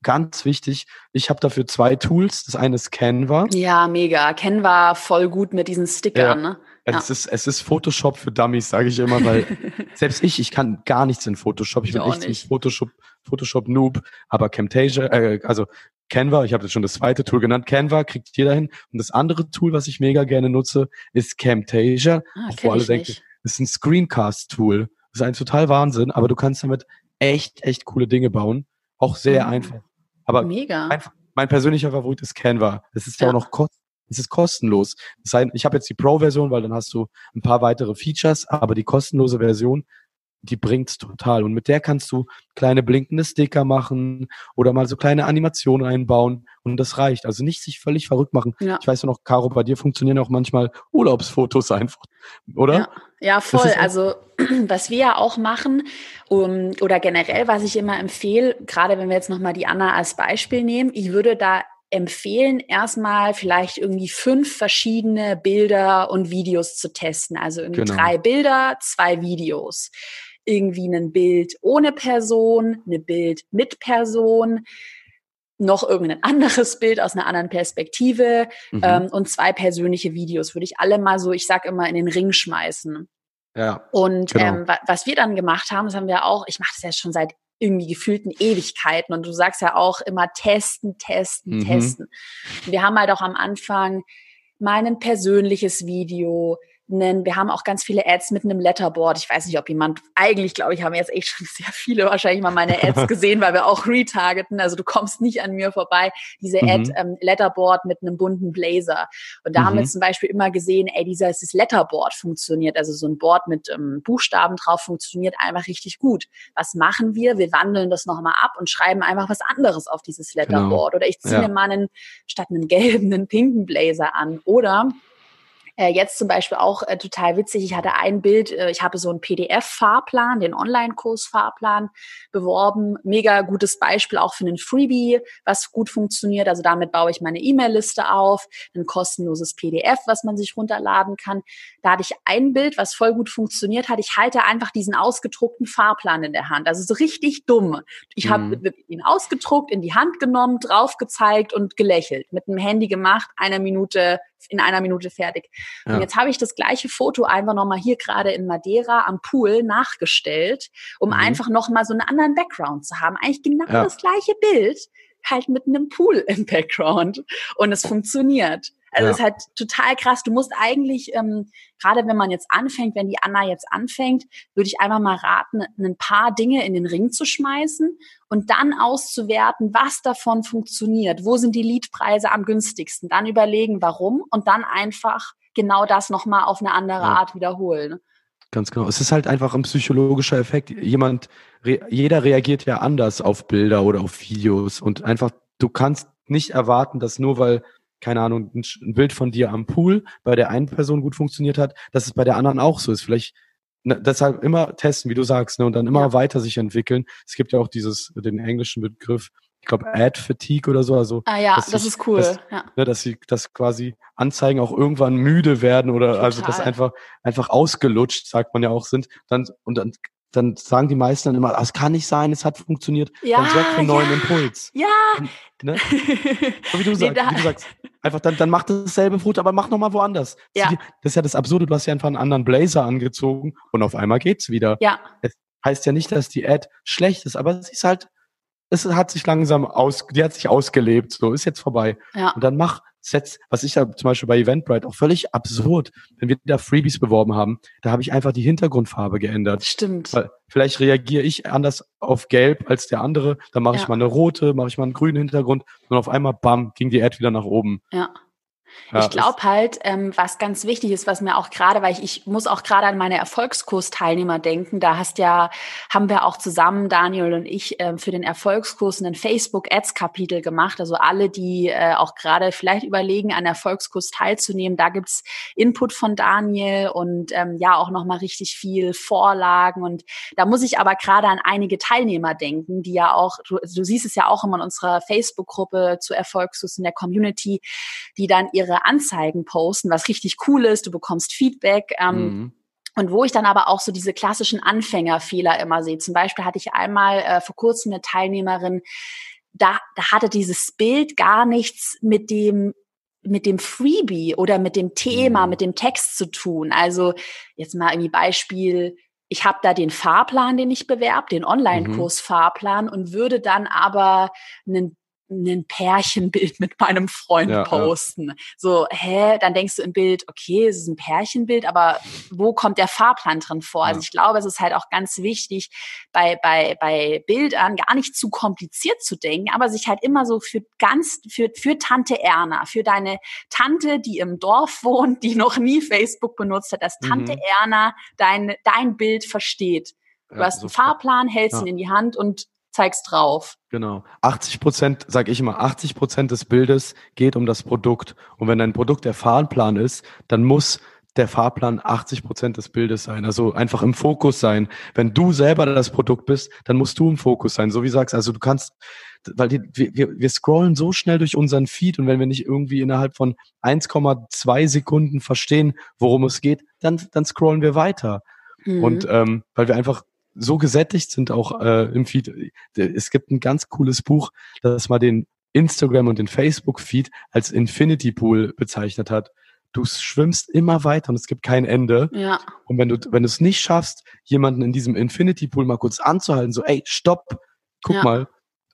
Ganz wichtig. Ich habe dafür zwei Tools. Das eine ist Canva. Ja, mega. Canva voll gut mit diesen Stickern. Ja. Ne? Ja. Es, ist, es ist Photoshop für Dummies, sage ich immer, weil [laughs] selbst ich, ich kann gar nichts in Photoshop. Ich, ich bin echt nicht. ein Photoshop, Photoshop Noob, aber Camtasia, äh, also Canva, ich habe jetzt schon das zweite Tool genannt, Canva kriegt jeder hin. Und das andere Tool, was ich mega gerne nutze, ist Camtasia, ah, wo alle denken, das ist ein Screencast-Tool. Das ist ein total Wahnsinn, aber du kannst damit echt, echt coole Dinge bauen. Auch sehr mhm. einfach. Aber mega. Einfach, mein persönlicher Favorit ist Canva. Es ist ja, auch noch kostenlos es ist kostenlos. Das heißt, ich habe jetzt die Pro-Version, weil dann hast du ein paar weitere Features, aber die kostenlose Version, die bringt's total. Und mit der kannst du kleine blinkende Sticker machen oder mal so kleine Animationen einbauen und das reicht. Also nicht sich völlig verrückt machen. Ja. Ich weiß ja noch, Caro, bei dir funktionieren auch manchmal Urlaubsfotos einfach, oder? Ja, ja voll. Also [clears throat] was wir ja auch machen um, oder generell, was ich immer empfehle, gerade wenn wir jetzt nochmal die Anna als Beispiel nehmen, ich würde da empfehlen, erstmal vielleicht irgendwie fünf verschiedene Bilder und Videos zu testen. Also irgendwie genau. drei Bilder, zwei Videos. Irgendwie ein Bild ohne Person, ein Bild mit Person, noch irgendein anderes [laughs] Bild aus einer anderen Perspektive mhm. ähm, und zwei persönliche Videos. Würde ich alle mal so, ich sag immer, in den Ring schmeißen. Ja. Und genau. ähm, was wir dann gemacht haben, das haben wir auch, ich mache das jetzt schon seit irgendwie gefühlten Ewigkeiten. Und du sagst ja auch immer testen, testen, mhm. testen. Wir haben halt auch am Anfang mein persönliches Video, einen, wir haben auch ganz viele Ads mit einem Letterboard. Ich weiß nicht, ob jemand, eigentlich glaube ich, haben jetzt echt schon [laughs] sehr viele wahrscheinlich mal meine Ads [laughs] gesehen, weil wir auch retargeten. Also du kommst nicht an mir vorbei. Diese mhm. Ad ähm, Letterboard mit einem bunten Blazer. Und da mhm. haben wir mhm. zum Beispiel immer gesehen, ey, dieses Letterboard funktioniert. Also so ein Board mit ähm, Buchstaben drauf funktioniert einfach richtig gut. Was machen wir? Wir wandeln das nochmal ab und schreiben einfach was anderes auf dieses genau. Letterboard. Genau. Oder ich ziehe ja. mir mal einen, statt einen gelben, einen pinken Blazer an. Oder äh, jetzt zum Beispiel auch äh, total witzig. Ich hatte ein Bild, äh, ich habe so einen PDF-Fahrplan, den Online-Kurs-Fahrplan beworben. Mega gutes Beispiel auch für einen Freebie, was gut funktioniert. Also damit baue ich meine E-Mail-Liste auf, ein kostenloses PDF, was man sich runterladen kann. Da hatte ich ein Bild, was voll gut funktioniert hat. Ich halte einfach diesen ausgedruckten Fahrplan in der Hand. Also so richtig dumm. Ich mhm. habe ihn ausgedruckt, in die Hand genommen, drauf gezeigt und gelächelt. Mit dem Handy gemacht, einer Minute in einer Minute fertig. Ja. Und jetzt habe ich das gleiche Foto einfach nochmal hier gerade in Madeira am Pool nachgestellt, um mhm. einfach nochmal so einen anderen Background zu haben. Eigentlich genau ja. das gleiche Bild, halt mit einem Pool im Background. Und es funktioniert. Also es ja. ist halt total krass. Du musst eigentlich, ähm, gerade wenn man jetzt anfängt, wenn die Anna jetzt anfängt, würde ich einfach mal raten, ein paar Dinge in den Ring zu schmeißen und dann auszuwerten, was davon funktioniert. Wo sind die Leadpreise am günstigsten? Dann überlegen, warum und dann einfach genau das nochmal auf eine andere ja. Art wiederholen. Ganz genau. Es ist halt einfach ein psychologischer Effekt. Jemand, re, jeder reagiert ja anders auf Bilder oder auf Videos und einfach, du kannst nicht erwarten, dass nur weil keine Ahnung, ein, Bild von dir am Pool bei der einen Person gut funktioniert hat, dass es bei der anderen auch so ist. Vielleicht ne, deshalb immer testen, wie du sagst, ne, und dann immer ja. weiter sich entwickeln. Es gibt ja auch dieses, den englischen Begriff, ich glaube, Ad Fatigue oder so. Also, ah ja, das ich, ist cool. Dass, ja. ne, dass sie, dass quasi Anzeigen auch irgendwann müde werden oder Total. also das einfach, einfach ausgelutscht, sagt man ja auch, sind. Dann, und dann dann sagen die meisten dann immer, es kann nicht sein, es hat funktioniert. Ja, dann sorgt für einen neuen Impuls. Ja. Und, ne? [laughs] so wie du, nee, sagst, wie du sagst, einfach dann, dann mach dasselbe Foto, aber mach nochmal woanders. Ja. Das ist ja das Absurde, du hast ja einfach einen anderen Blazer angezogen und auf einmal geht's wieder. Ja. Es heißt ja nicht, dass die Ad schlecht ist, aber sie ist halt, es hat sich langsam aus, die hat sich ausgelebt, so ist jetzt vorbei. Ja. Und dann mach, Sets, was ich ja zum Beispiel bei Eventbrite auch völlig absurd, wenn wir da Freebies beworben haben, da habe ich einfach die Hintergrundfarbe geändert. Stimmt. Weil vielleicht reagiere ich anders auf Gelb als der andere, dann mache ja. ich mal eine rote, mache ich mal einen grünen Hintergrund und auf einmal, bam, ging die Ad wieder nach oben. Ja. Ja, ich glaube halt, ähm, was ganz wichtig ist, was mir auch gerade, weil ich, ich muss auch gerade an meine Erfolgskursteilnehmer denken. Da hast ja, haben wir auch zusammen, Daniel und ich, ähm, für den Erfolgskurs einen Facebook-Ads-Kapitel gemacht. Also alle, die äh, auch gerade vielleicht überlegen, an Erfolgskurs teilzunehmen, da gibt's Input von Daniel und ähm, ja auch nochmal richtig viel Vorlagen. Und da muss ich aber gerade an einige Teilnehmer denken, die ja auch, du, du siehst es ja auch immer in unserer Facebook-Gruppe zu Erfolgskurs in der Community, die dann ihre ihre Anzeigen posten, was richtig cool ist. Du bekommst Feedback. Ähm, mhm. Und wo ich dann aber auch so diese klassischen Anfängerfehler immer sehe. Zum Beispiel hatte ich einmal äh, vor kurzem eine Teilnehmerin, da, da hatte dieses Bild gar nichts mit dem mit dem Freebie oder mit dem Thema, mhm. mit dem Text zu tun. Also jetzt mal irgendwie Beispiel, ich habe da den Fahrplan, den ich bewerbe, den Online-Kurs-Fahrplan und würde dann aber einen ein Pärchenbild mit meinem Freund ja, posten. Ja. So, hä, dann denkst du im Bild, okay, es ist ein Pärchenbild, aber wo kommt der Fahrplan drin vor? Also ja. Ich glaube, es ist halt auch ganz wichtig, bei, bei, bei Bildern gar nicht zu kompliziert zu denken, aber sich halt immer so für ganz, für, für Tante Erna, für deine Tante, die im Dorf wohnt, die noch nie Facebook benutzt hat, dass Tante mhm. Erna dein, dein Bild versteht. Du hast einen Fahrplan, hältst ihn in die Hand und zeig's drauf. Genau. 80 Prozent, sage ich immer, 80 Prozent des Bildes geht um das Produkt. Und wenn dein Produkt der Fahrplan ist, dann muss der Fahrplan 80 Prozent des Bildes sein. Also einfach im Fokus sein. Wenn du selber das Produkt bist, dann musst du im Fokus sein. So wie du sagst, also du kannst, weil die, wir, wir scrollen so schnell durch unseren Feed und wenn wir nicht irgendwie innerhalb von 1,2 Sekunden verstehen, worum es geht, dann, dann scrollen wir weiter. Mhm. Und ähm, weil wir einfach so gesättigt sind auch äh, im Feed. Es gibt ein ganz cooles Buch, das mal den Instagram und den Facebook-Feed als Infinity Pool bezeichnet hat. Du schwimmst immer weiter und es gibt kein Ende. Ja. Und wenn du, wenn du es nicht schaffst, jemanden in diesem Infinity Pool mal kurz anzuhalten, so, ey, stopp, guck ja. mal.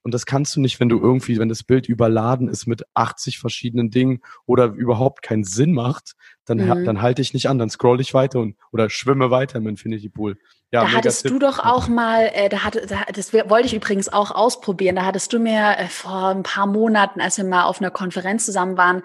Und das kannst du nicht, wenn du irgendwie, wenn das Bild überladen ist mit 80 verschiedenen Dingen oder überhaupt keinen Sinn macht, dann, mhm. dann halte ich nicht an, dann scroll ich weiter und oder schwimme weiter im Infinity Pool. Ja, da hattest Tipp. du doch auch mal, äh, da hatte, da, das wollte ich übrigens auch ausprobieren. Da hattest du mir äh, vor ein paar Monaten, als wir mal auf einer Konferenz zusammen waren,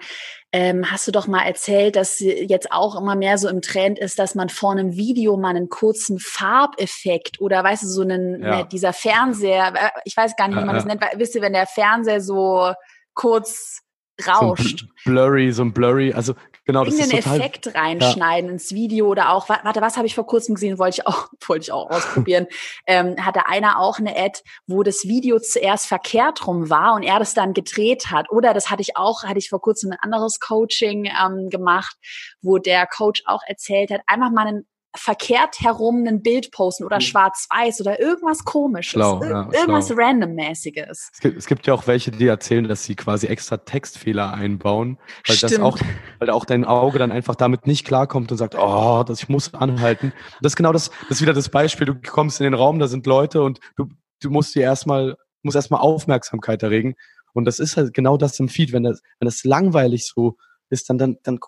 ähm, hast du doch mal erzählt, dass jetzt auch immer mehr so im Trend ist, dass man vor einem Video mal einen kurzen Farbeffekt oder weißt du, so einen, ja. ne, dieser Fernseher, äh, ich weiß gar nicht, wie man das nennt, weil, wisst ihr, wenn der Fernseher so kurz rauscht. So blurry, so ein blurry, also genau, das ist total, Effekt reinschneiden ja. ins Video oder auch, warte, was habe ich vor kurzem gesehen, wollte ich auch, [laughs] wollte ich auch ausprobieren. [laughs] ähm, hatte einer auch eine Ad, wo das Video zuerst verkehrt rum war und er das dann gedreht hat. Oder das hatte ich auch, hatte ich vor kurzem ein anderes Coaching ähm, gemacht, wo der Coach auch erzählt hat, einfach mal einen verkehrt herum ein Bild posten oder mhm. schwarz-weiß oder irgendwas komisches. Schlau, ja, irgendwas randommäßiges. Es gibt, es gibt ja auch welche, die erzählen, dass sie quasi extra Textfehler einbauen, weil Stimmt. das auch, weil auch dein Auge dann einfach damit nicht klarkommt und sagt, oh, das, ich muss anhalten. Das ist genau das, das ist wieder das Beispiel. Du kommst in den Raum, da sind Leute und du, du musst dir erstmal, musst erstmal Aufmerksamkeit erregen. Und das ist halt genau das im Feed. Wenn das, wenn das langweilig so ist, dann, dann, dann,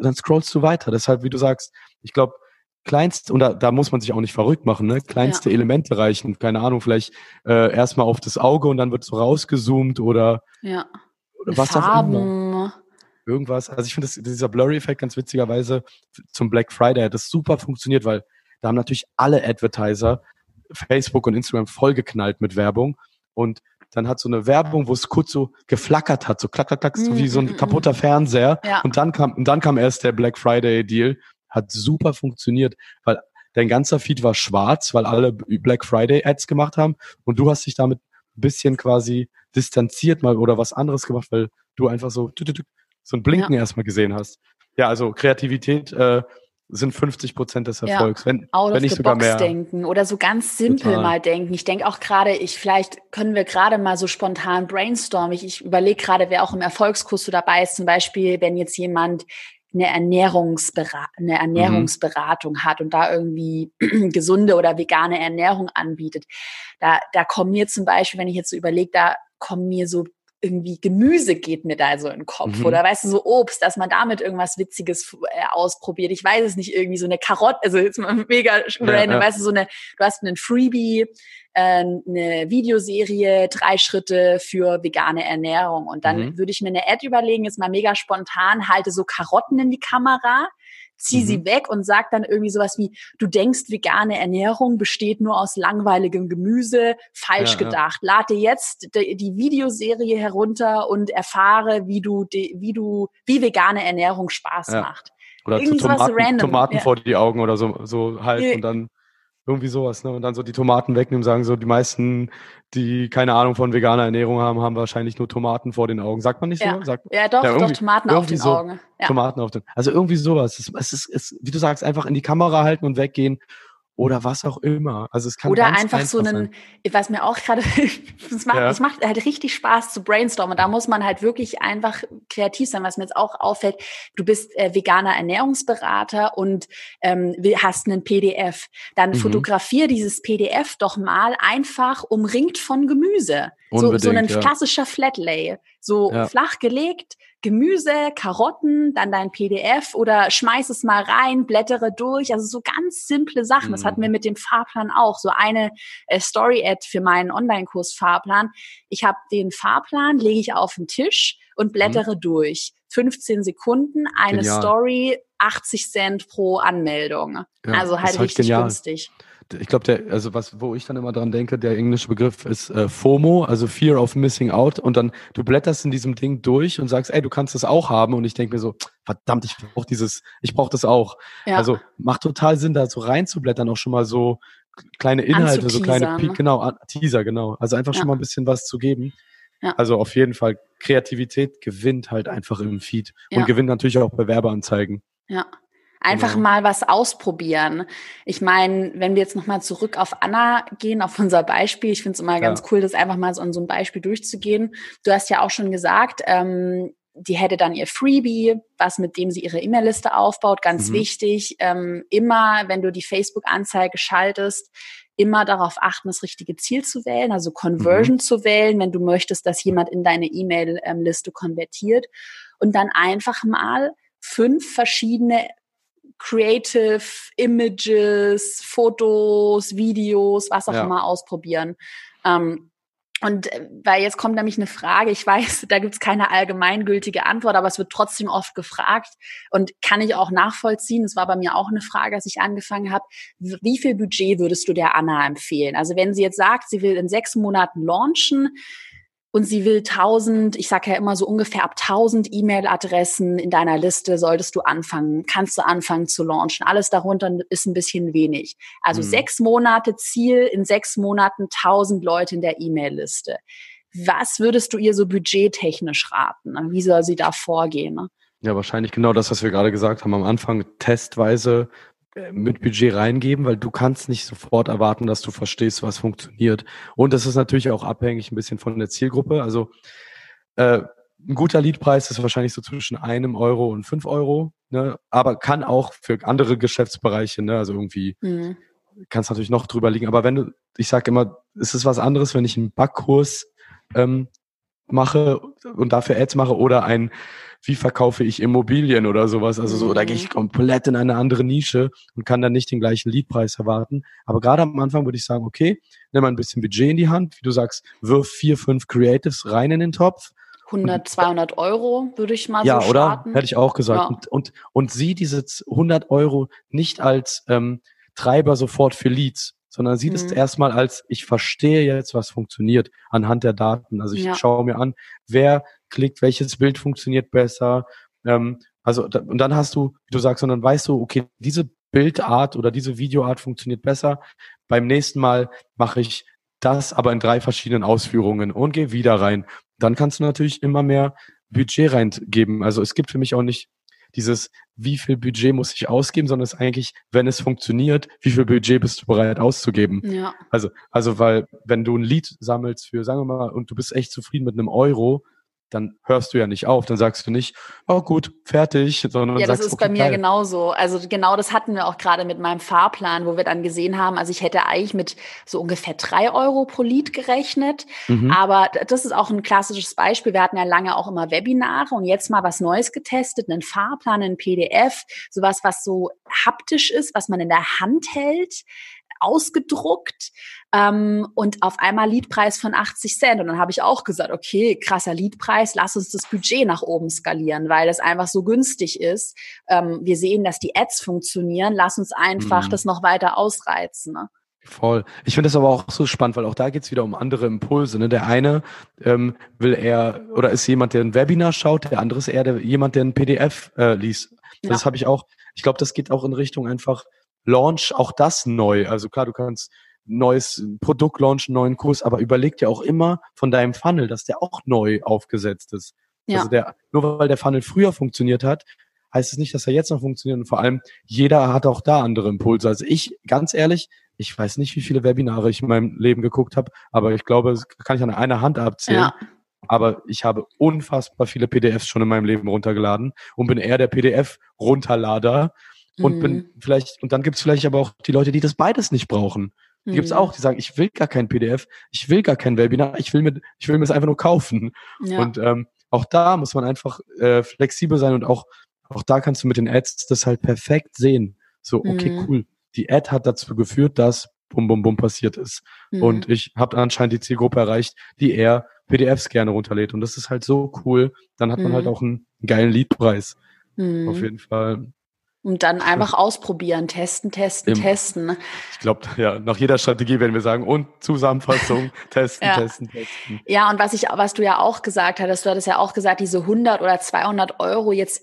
dann scrollst du weiter. Deshalb, wie du sagst, ich glaube, kleinste, und da, da muss man sich auch nicht verrückt machen, ne? Kleinste ja. Elemente reichen. Keine Ahnung, vielleicht äh, erstmal auf das Auge und dann wird so rausgezoomt oder, ja. oder was Farben. auch immer. Irgendwas. Also ich finde dieser Blurry-Effekt ganz witzigerweise zum Black Friday hat das super funktioniert, weil da haben natürlich alle Advertiser Facebook und Instagram vollgeknallt mit Werbung. Und dann hat so eine Werbung, wo es kurz so geflackert hat, so klack, klack, klack, so wie so ein mm, mm, kaputter mm. Fernseher. Ja. Und dann kam, und dann kam erst der Black Friday Deal hat super funktioniert, weil dein ganzer Feed war schwarz, weil alle Black Friday Ads gemacht haben und du hast dich damit ein bisschen quasi distanziert mal oder was anderes gemacht, weil du einfach so so ein Blinken ja. erstmal gesehen hast. Ja, also Kreativität äh, sind 50 Prozent des Erfolgs, ja, wenn, out wenn nicht sogar mehr. denken oder so ganz simpel Total. mal denken. Ich denke auch gerade, ich vielleicht können wir gerade mal so spontan brainstormen. Ich, ich überlege gerade, wer auch im Erfolgskurs so dabei ist. Zum Beispiel, wenn jetzt jemand eine, Ernährungsbera eine Ernährungsberatung mhm. hat und da irgendwie [clears throat] gesunde oder vegane Ernährung anbietet. Da, da kommen mir zum Beispiel, wenn ich jetzt so überlege, da kommen mir so irgendwie Gemüse geht mir da so in den Kopf mhm. oder weißt du so Obst, dass man damit irgendwas Witziges äh, ausprobiert. Ich weiß es nicht irgendwie so eine Karotte, also jetzt mal [laughs] mega random, ja, weißt du so eine, du hast einen Freebie, äh, eine Videoserie, drei Schritte für vegane Ernährung und dann mhm. würde ich mir eine Ad überlegen, jetzt mal mega spontan, halte so Karotten in die Kamera zieh mhm. sie weg und sag dann irgendwie sowas wie, du denkst, vegane Ernährung besteht nur aus langweiligem Gemüse, falsch ja, gedacht. Ja. Lade jetzt die, die, Videoserie herunter und erfahre, wie du, de, wie du, wie vegane Ernährung Spaß ja. macht. Oder Tomaten, Tomaten vor die Augen oder so, so halt und dann irgendwie sowas, ne? Und dann so die Tomaten wegnehmen, sagen so, die meisten, die keine Ahnung von veganer Ernährung haben, haben wahrscheinlich nur Tomaten vor den Augen. Sagt man nicht ja. so? Sagt, ja, doch, ja, doch, Tomaten auf den so, Augen. Ja. Tomaten auf den Also irgendwie sowas. Es, es ist, es, wie du sagst, einfach in die Kamera halten und weggehen oder was auch immer. Also es kann oder einfach, einfach so einen, was mir auch gerade, es [laughs] macht, ja. es macht halt richtig Spaß zu brainstormen. Da muss man halt wirklich einfach kreativ sein. Was mir jetzt auch auffällt, du bist äh, veganer Ernährungsberater und ähm, hast einen PDF. Dann mhm. fotografier dieses PDF doch mal einfach umringt von Gemüse. So, so ein ja. klassischer Flatlay. So ja. flach gelegt, Gemüse, Karotten, dann dein PDF oder schmeiß es mal rein, blättere durch. Also so ganz simple Sachen. Mhm. Das hatten wir mhm. mit dem Fahrplan auch. So eine äh, Story-Ad für meinen Online-Kurs Fahrplan. Ich habe den Fahrplan, lege ich auf den Tisch und mhm. blättere mhm. durch. 15 Sekunden, eine Genial. Story, 80 Cent pro Anmeldung. Ja, also halt richtig genial. günstig ich glaube, der, also was, wo ich dann immer dran denke, der englische Begriff ist äh, FOMO, also Fear of Missing Out. Und dann du blätterst in diesem Ding durch und sagst, ey, du kannst das auch haben. Und ich denke mir so, verdammt, ich brauche dieses, ich brauche das auch. Ja. Also macht total Sinn, da so reinzublättern, auch schon mal so kleine Inhalte, so kleine, ne? genau, Teaser, genau. Also einfach ja. schon mal ein bisschen was zu geben. Ja. Also auf jeden Fall, Kreativität gewinnt halt einfach im Feed und gewinnt natürlich auch Bewerberanzeigen. Ja. Einfach genau. mal was ausprobieren. Ich meine, wenn wir jetzt nochmal zurück auf Anna gehen, auf unser Beispiel, ich finde es immer ja. ganz cool, das einfach mal so an so ein Beispiel durchzugehen. Du hast ja auch schon gesagt, ähm, die hätte dann ihr Freebie, was mit dem sie ihre E-Mail-Liste aufbaut, ganz mhm. wichtig. Ähm, immer, wenn du die Facebook-Anzeige schaltest, immer darauf achten, das richtige Ziel zu wählen, also Conversion mhm. zu wählen, wenn du möchtest, dass jemand in deine E-Mail-Liste ähm, konvertiert. Und dann einfach mal fünf verschiedene Creative Images, Fotos, Videos, was auch ja. immer ausprobieren. Ähm, und äh, weil jetzt kommt nämlich eine Frage, ich weiß, da gibt's keine allgemeingültige Antwort, aber es wird trotzdem oft gefragt und kann ich auch nachvollziehen. Es war bei mir auch eine Frage, als ich angefangen habe. Wie viel Budget würdest du der Anna empfehlen? Also wenn sie jetzt sagt, sie will in sechs Monaten launchen, und sie will 1000, ich sage ja immer so ungefähr ab 1000 E-Mail-Adressen in deiner Liste solltest du anfangen, kannst du anfangen zu launchen. Alles darunter ist ein bisschen wenig. Also mhm. sechs Monate Ziel, in sechs Monaten 1000 Leute in der E-Mail-Liste. Was würdest du ihr so budgettechnisch raten? Wie soll sie da vorgehen? Ja, wahrscheinlich genau das, was wir gerade gesagt haben am Anfang. Testweise mit Budget reingeben, weil du kannst nicht sofort erwarten, dass du verstehst, was funktioniert. Und das ist natürlich auch abhängig ein bisschen von der Zielgruppe. Also äh, ein guter Leadpreis ist wahrscheinlich so zwischen einem Euro und fünf Euro, ne? aber kann auch für andere Geschäftsbereiche, ne? also irgendwie mhm. kannst natürlich noch drüber liegen. Aber wenn du, ich sage immer, es ist was anderes, wenn ich einen Backkurs ähm, mache und dafür Ads mache oder ein wie verkaufe ich Immobilien oder sowas. Also so, da gehe ich mhm. komplett in eine andere Nische und kann dann nicht den gleichen Leadpreis erwarten. Aber gerade am Anfang würde ich sagen, okay, nimm mal ein bisschen Budget in die Hand. Wie du sagst, wirf vier, fünf Creatives rein in den Topf. 100, 200 Euro würde ich mal ja, so starten. Ja, oder? Hätte ich auch gesagt. Ja. Und, und, und sieh diese 100 Euro nicht als ähm, Treiber sofort für Leads, sondern sieht mhm. es erstmal als, ich verstehe jetzt, was funktioniert anhand der Daten. Also ich ja. schaue mir an, wer klickt, welches Bild funktioniert besser. Ähm, also und dann hast du, wie du sagst, und dann weißt du, okay, diese Bildart oder diese Videoart funktioniert besser. Beim nächsten Mal mache ich das aber in drei verschiedenen Ausführungen und gehe wieder rein. Dann kannst du natürlich immer mehr Budget reingeben. Also es gibt für mich auch nicht dieses, wie viel Budget muss ich ausgeben, sondern es ist eigentlich, wenn es funktioniert, wie viel Budget bist du bereit auszugeben. Ja. Also, also weil, wenn du ein Lied sammelst für, sagen wir mal, und du bist echt zufrieden mit einem Euro, dann hörst du ja nicht auf, dann sagst du nicht, oh gut, fertig, sondern Ja, das sagst, ist okay, bei mir geil. genauso. Also genau das hatten wir auch gerade mit meinem Fahrplan, wo wir dann gesehen haben, also ich hätte eigentlich mit so ungefähr drei Euro pro Lied gerechnet, mhm. aber das ist auch ein klassisches Beispiel. Wir hatten ja lange auch immer Webinare und jetzt mal was Neues getestet, einen Fahrplan, einen PDF, sowas, was so haptisch ist, was man in der Hand hält, ausgedruckt ähm, und auf einmal Liedpreis von 80 Cent. Und dann habe ich auch gesagt, okay, krasser Liedpreis, lass uns das Budget nach oben skalieren, weil es einfach so günstig ist. Ähm, wir sehen, dass die Ads funktionieren, lass uns einfach mhm. das noch weiter ausreizen. Ne? Voll. Ich finde das aber auch so spannend, weil auch da geht's wieder um andere Impulse. Ne? Der eine ähm, will eher oder ist jemand, der ein Webinar schaut, der andere ist eher der, jemand, der ein PDF äh, liest. Das ja. habe ich auch. Ich glaube, das geht auch in Richtung einfach Launch auch das neu. Also klar, du kannst neues Produkt launchen, neuen Kurs, aber überleg dir auch immer von deinem Funnel, dass der auch neu aufgesetzt ist. Ja. Also der, nur weil der Funnel früher funktioniert hat, heißt es nicht, dass er jetzt noch funktioniert. Und vor allem, jeder hat auch da andere Impulse. Also ich, ganz ehrlich, ich weiß nicht, wie viele Webinare ich in meinem Leben geguckt habe, aber ich glaube, das kann ich an einer Hand abzählen. Ja. Aber ich habe unfassbar viele PDFs schon in meinem Leben runtergeladen und bin eher der PDF-Runterlader und mhm. bin vielleicht, und dann gibt es vielleicht aber auch die Leute, die das beides nicht brauchen. Die mhm. gibt es auch, die sagen, ich will gar kein PDF, ich will gar kein Webinar, ich will mir, ich will mir es einfach nur kaufen. Ja. Und ähm, auch da muss man einfach äh, flexibel sein und auch, auch da kannst du mit den Ads das halt perfekt sehen. So, okay, mhm. cool. Die Ad hat dazu geführt, dass bum bum bum passiert ist. Mhm. Und ich habe anscheinend die Zielgruppe erreicht, die eher PDFs gerne runterlädt. Und das ist halt so cool. Dann hat man halt mhm. auch einen geilen Leadpreis. Mhm. Auf jeden Fall. Und dann einfach ausprobieren, testen, testen, Im, testen. Ich glaube, ja, nach jeder Strategie werden wir sagen, und Zusammenfassung, [laughs] testen, ja. testen, testen. Ja, und was ich, was du ja auch gesagt hattest, du hattest ja auch gesagt, diese 100 oder 200 Euro jetzt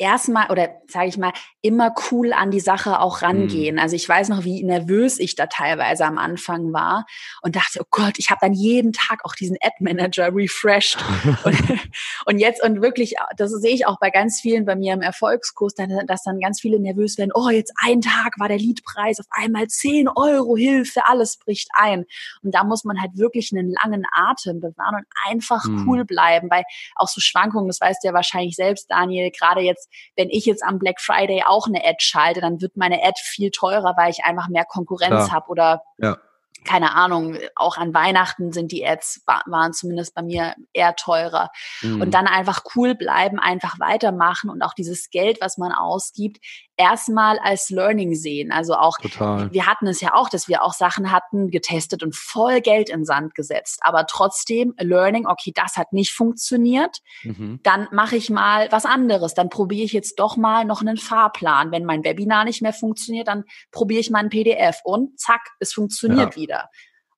erstmal oder sage ich mal immer cool an die Sache auch rangehen. Mhm. Also ich weiß noch, wie nervös ich da teilweise am Anfang war und dachte, oh Gott, ich habe dann jeden Tag auch diesen Ad Manager refreshed [laughs] und, und jetzt und wirklich, das sehe ich auch bei ganz vielen bei mir im Erfolgskurs, dass dann ganz viele nervös werden. Oh, jetzt ein Tag war der Leadpreis auf einmal 10 Euro Hilfe, alles bricht ein. Und da muss man halt wirklich einen langen Atem bewahren und einfach mhm. cool bleiben, weil auch so Schwankungen, das weißt du ja wahrscheinlich selbst, Daniel, gerade jetzt wenn ich jetzt am Black Friday auch eine Ad schalte, dann wird meine Ad viel teurer, weil ich einfach mehr Konkurrenz habe oder ja keine Ahnung, auch an Weihnachten sind die Ads, waren zumindest bei mir eher teurer. Mhm. Und dann einfach cool bleiben, einfach weitermachen und auch dieses Geld, was man ausgibt, erstmal als Learning sehen. Also auch, Total. wir hatten es ja auch, dass wir auch Sachen hatten, getestet und voll Geld in Sand gesetzt. Aber trotzdem, Learning, okay, das hat nicht funktioniert. Mhm. Dann mache ich mal was anderes. Dann probiere ich jetzt doch mal noch einen Fahrplan. Wenn mein Webinar nicht mehr funktioniert, dann probiere ich mal ein PDF und zack, es funktioniert ja. wieder.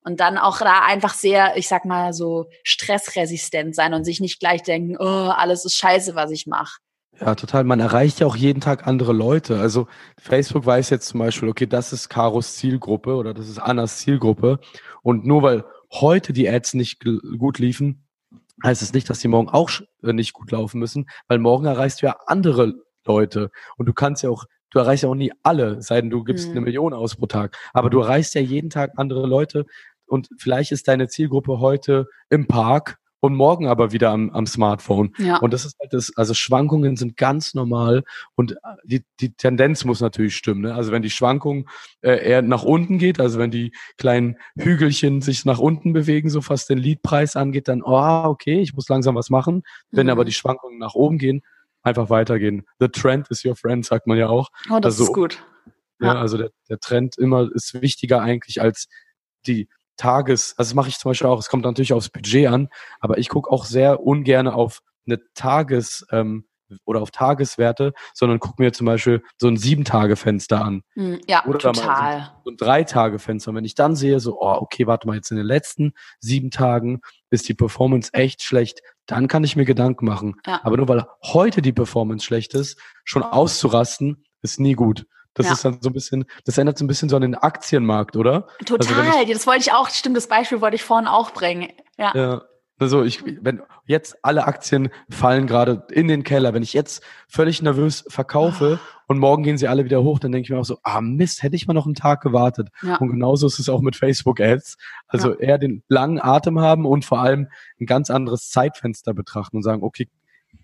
Und dann auch da einfach sehr, ich sag mal, so stressresistent sein und sich nicht gleich denken, oh, alles ist scheiße, was ich mache. Ja, total. Man erreicht ja auch jeden Tag andere Leute. Also Facebook weiß jetzt zum Beispiel, okay, das ist Karos Zielgruppe oder das ist Annas Zielgruppe. Und nur weil heute die Ads nicht gut liefen, heißt es nicht, dass die morgen auch äh, nicht gut laufen müssen, weil morgen erreichst du ja andere Leute. Und du kannst ja auch du erreichst ja auch nie alle, sei denn du gibst mhm. eine Million aus pro Tag. Aber du erreichst ja jeden Tag andere Leute und vielleicht ist deine Zielgruppe heute im Park und morgen aber wieder am, am Smartphone. Ja. Und das ist halt das, also Schwankungen sind ganz normal und die, die Tendenz muss natürlich stimmen. Ne? Also wenn die Schwankung äh, eher nach unten geht, also wenn die kleinen Hügelchen sich nach unten bewegen, so fast den Leadpreis angeht, dann, oh, okay, ich muss langsam was machen. Wenn mhm. aber die Schwankungen nach oben gehen, einfach weitergehen. The trend is your friend, sagt man ja auch. Oh, das also, ist gut. Ja, ja also der, der Trend immer ist wichtiger eigentlich als die Tages, also das mache ich zum Beispiel auch, es kommt natürlich aufs Budget an, aber ich gucke auch sehr ungern auf eine Tages, ähm, oder auf Tageswerte, sondern gucke mir zum Beispiel so ein Sieben-Tage-Fenster an. Hm, ja, oder total. So, ein Drei-Tage-Fenster. Und wenn ich dann sehe, so, oh, okay, warte mal, jetzt in den letzten sieben Tagen ist die Performance echt schlecht, dann kann ich mir Gedanken machen. Ja. Aber nur weil heute die Performance schlecht ist, schon auszurasten, ist nie gut. Das Ja. ist dann so ein bisschen, das ändert so ein bisschen so an den Aktienmarkt, oder? Total. Also wenn das wollte ich auch, stimmt, das Beispiel wollte ich vorhin auch bringen. Ja. Ja. Also ich, wenn jetzt alle Aktien fallen gerade in den Keller, wenn ich jetzt völlig nervös verkaufe und morgen gehen sie alle wieder hoch, dann denke ich mir auch so, ah Mist, hätte ich mal noch einen Tag gewartet. Ja. Und genauso ist es auch mit Facebook Ads. Also eher den langen Atem haben und vor allem ein ganz anderes Zeitfenster betrachten und sagen, okay,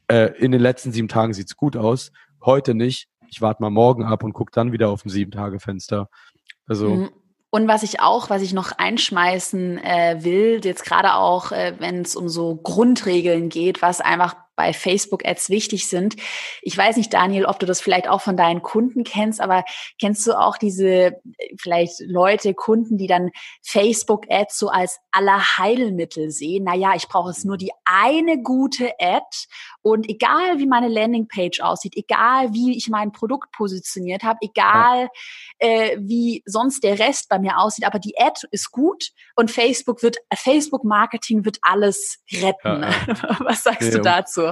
äh, in den letzten sieben Tagen sieht's gut aus, heute nicht. Ich warte mal morgen ab und gucke dann wieder auf ein Sieben-Tage-Fenster. Also Mhm. Und was ich auch, was ich noch einschmeißen äh, will, jetzt gerade auch, äh, wenn es um so Grundregeln geht, was einfach bei Facebook-Ads wichtig sind. Ich weiß nicht, Daniel, ob du das vielleicht auch von deinen Kunden kennst, aber kennst du auch diese äh, vielleicht Leute, Kunden, die dann Facebook-Ads so als Allerheilmittel sehen? Naja, ich brauche jetzt nur die eine gute Ad und egal wie meine Landingpage aussieht, egal wie ich mein Produkt positioniert habe, egal äh, wie sonst der Rest bei mir aussieht, aber die Ad ist gut und Facebook wird, Facebook Marketing wird alles retten. Ja, [laughs] Was sagst Nee, du um-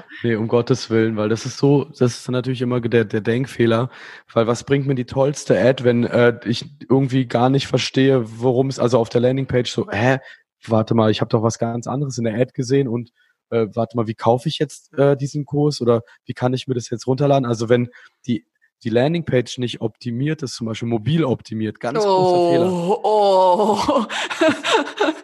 dazu? Nee, um Gottes Willen, weil das ist so, das ist natürlich immer der, der Denkfehler, weil was bringt mir die tollste Ad, wenn äh, ich irgendwie gar nicht verstehe, worum es, also auf der Landingpage so, hä, warte mal, ich habe doch was ganz anderes in der Ad gesehen und äh, warte mal, wie kaufe ich jetzt äh, diesen Kurs oder wie kann ich mir das jetzt runterladen? Also wenn die die Landingpage nicht optimiert ist, zum Beispiel mobil optimiert, ganz großer Fehler. Oh, oh.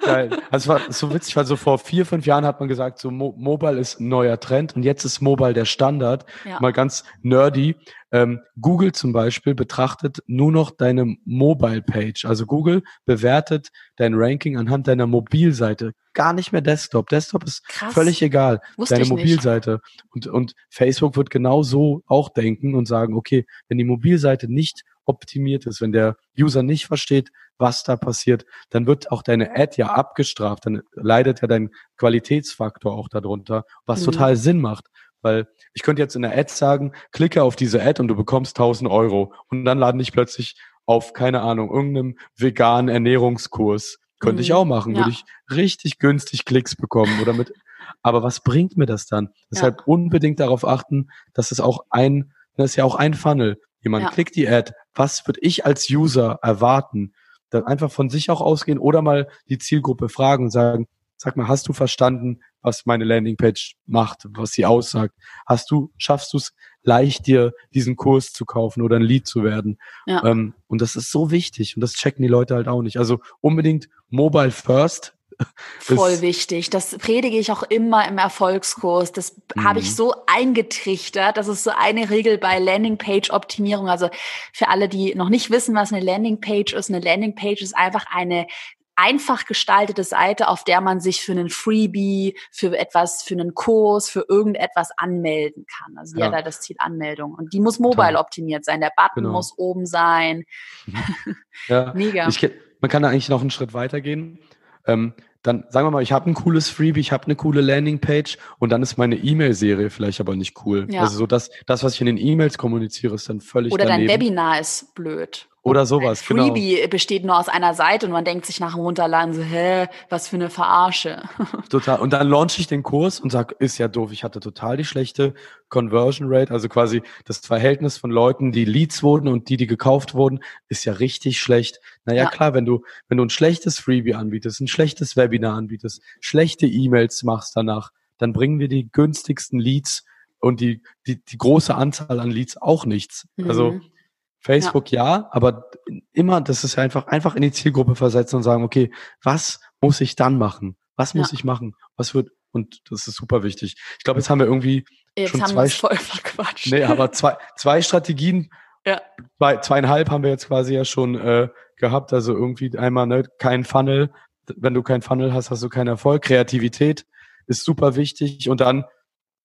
[laughs] Geil. Also war so witzig, weil so vor vier, fünf Jahren hat man gesagt, so Mo Mobile ist ein neuer Trend und jetzt ist Mobile der Standard. Ja. Mal ganz nerdy. Ähm, Google zum Beispiel betrachtet nur noch deine Mobile-Page. Also Google bewertet dein Ranking anhand deiner Mobilseite. Gar nicht mehr Desktop. Desktop ist Krass. völlig egal. Wusste deine. Mobilseite. Und, und Facebook wird genau so auch denken und sagen, okay, wenn die Mobilseite nicht optimiert ist, wenn der User nicht versteht, was da passiert, dann wird auch deine Ad ja abgestraft. Dann leidet ja dein Qualitätsfaktor auch darunter, was Mhm. total Sinn macht. Weil ich könnte jetzt in der Ad sagen, klicke auf diese Ad und du bekommst 1000 Euro. Und dann laden dich plötzlich auf, keine Ahnung, irgendeinem veganen Ernährungskurs. Könnte ich Mhm. auch machen, Ja. würde ich richtig günstig Klicks bekommen oder mit. [laughs] Aber was bringt mir das dann? Deshalb unbedingt darauf achten, dass es auch ein, das ist ja auch ein Funnel. Jemand Ja. klickt die Ad. Was würde ich als User erwarten? Dann einfach von sich auch ausgehen oder mal die Zielgruppe fragen und sagen, sag mal, hast du verstanden, was meine Landingpage macht, was sie aussagt? Hast du, schaffst du es leicht, dir diesen Kurs zu kaufen oder ein Lead zu werden? Ja. Ähm, und das ist so wichtig und das checken die Leute halt auch nicht. Also unbedingt Mobile First. Voll wichtig. Das predige ich auch immer im Erfolgskurs. Das habe Mhm. ich so eingetrichtert. Das ist so eine Regel bei Landingpage-Optimierung. Also für alle, die noch nicht wissen, was eine Landingpage ist. Eine Landingpage ist einfach eine einfach gestaltete Seite, auf der man sich für einen Freebie, für etwas, für einen Kurs, für irgendetwas anmelden kann. Also die Ja. hat halt das Ziel Anmeldung. Und die muss mobile optimiert sein. Der Button Genau. muss oben sein. [laughs] Ja. Mega. Ich, man kann da eigentlich noch einen Schritt weitergehen. Ähm, dann sagen wir mal, ich habe ein cooles Freebie, ich habe eine coole Landingpage und dann ist meine E-Mail-Serie vielleicht aber nicht cool. Ja. Also so das, das, was ich in den E-Mails kommuniziere, ist dann völlig Oder dein daneben. Webinar ist blöd. Oder sowas, Ein genau. Freebie besteht nur aus einer Seite und man denkt sich nach dem Runterladen so, hä, was für eine Verarsche. [laughs] Total. Und dann launche ich den Kurs und sag, ist ja doof, ich hatte total die schlechte Conversion Rate, also quasi das Verhältnis von Leuten, die Leads wurden und die, die gekauft wurden, ist ja richtig schlecht. Naja, Ja. klar, wenn du, wenn du ein schlechtes Freebie anbietest, ein schlechtes Webinar anbietest, schlechte E-Mails machst danach, dann bringen wir die günstigsten Leads und die, die, die große Anzahl an Leads auch nichts. Also Mhm. Facebook ja. aber immer, das ist einfach, einfach in die Zielgruppe versetzen und sagen, okay, was muss ich dann machen? Was muss Ja. ich machen? Was wird, und das ist super wichtig. Ich glaube, jetzt haben wir irgendwie, Jetzt schon haben zwei voll verquatscht. nee, aber zwei, zwei Strategien, Ja. zwei, zweieinhalb haben wir jetzt quasi ja schon äh, gehabt. Also irgendwie einmal, ne, kein Funnel. Wenn du kein Funnel hast, hast du keinen Erfolg. Kreativität ist super wichtig. Und dann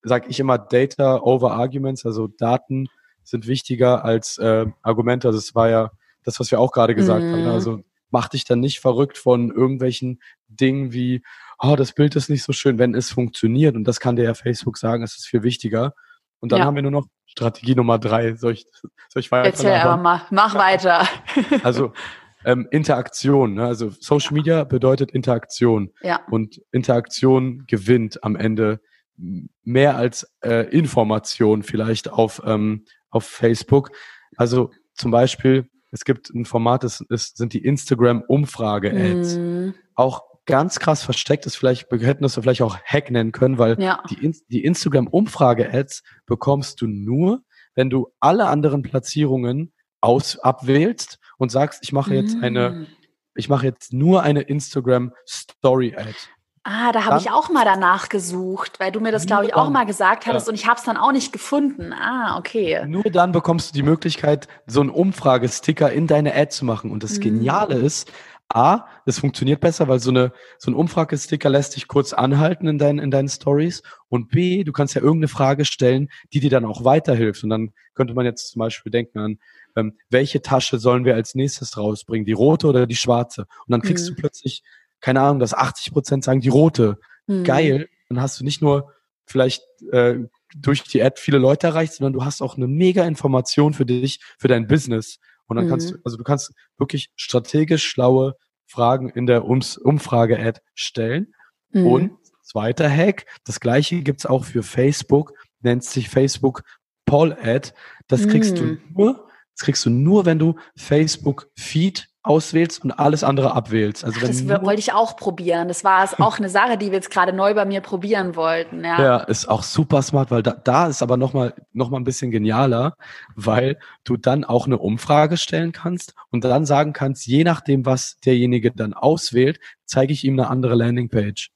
sage ich immer Data over Arguments, also Daten sind wichtiger als äh, Argumente. Also das war ja das, was wir auch gerade gesagt Mhm. haben. ne? Also mach dich dann nicht verrückt von irgendwelchen Dingen wie, oh, das Bild ist nicht so schön, wenn es funktioniert. Und das kann dir ja Facebook sagen, es ist viel wichtiger. Und dann Ja. haben wir nur noch Strategie Nummer drei. Soll ich, soll ich Erzähl weiter? aber mal, mach weiter. Also ähm, Interaktion. Ne? Also Social Media bedeutet Interaktion. ja, Und Interaktion gewinnt am Ende mehr als äh, Information vielleicht auf, ähm, auf Facebook. Also zum Beispiel, es gibt ein Format, das, das sind die Instagram-Umfrage-Ads. Mm. Auch ganz krass versteckt ist, vielleicht, wir hätten das vielleicht auch Hack nennen können, weil ja. die, die Instagram-Umfrage-Ads bekommst du nur, wenn du alle anderen Platzierungen aus abwählst und sagst, ich mache jetzt eine, ich mache jetzt nur eine Instagram Story Ad. Ah, da habe ich auch mal danach gesucht, weil du mir das, glaube ich, auch mal gesagt hattest ja. und ich habe es dann auch nicht gefunden. Ah, okay. Nur dann bekommst du die Möglichkeit, so einen Umfragesticker in deine Ad zu machen. Und das mhm. Geniale ist, A, es funktioniert besser, weil so eine so ein Umfragesticker lässt dich kurz anhalten in deinen in deinen Stories und B, du kannst ja irgendeine Frage stellen, die dir dann auch weiterhilft und dann könnte man jetzt zum Beispiel denken an ähm, welche Tasche sollen wir als nächstes rausbringen, die rote oder die schwarze? Und dann kriegst mhm. du plötzlich keine Ahnung, dass 80 Prozent sagen die rote. Mhm. Geil. Dann hast du nicht nur vielleicht äh, durch die Ad viele Leute erreicht, sondern du hast auch eine mega Information für dich, für dein Business. Und dann mhm. kannst du, also du kannst wirklich strategisch schlaue Fragen in der Ums Umfrage-Ad stellen. Mhm. Und zweiter Hack, das gleiche gibt's auch für Facebook, nennt sich Facebook Poll Ad. Das kriegst du mhm. nur, das kriegst du nur, wenn du Facebook Feed auswählst und alles andere abwählst. Also wenn das wollte ich auch probieren. Das war [laughs] auch eine Sache, die wir jetzt gerade neu bei mir probieren wollten. Ja, ja ist auch super smart, weil da, da ist aber nochmal noch mal ein bisschen genialer, weil du dann auch eine Umfrage stellen kannst und dann sagen kannst, je nachdem, was derjenige dann auswählt, zeige ich ihm eine andere Landingpage.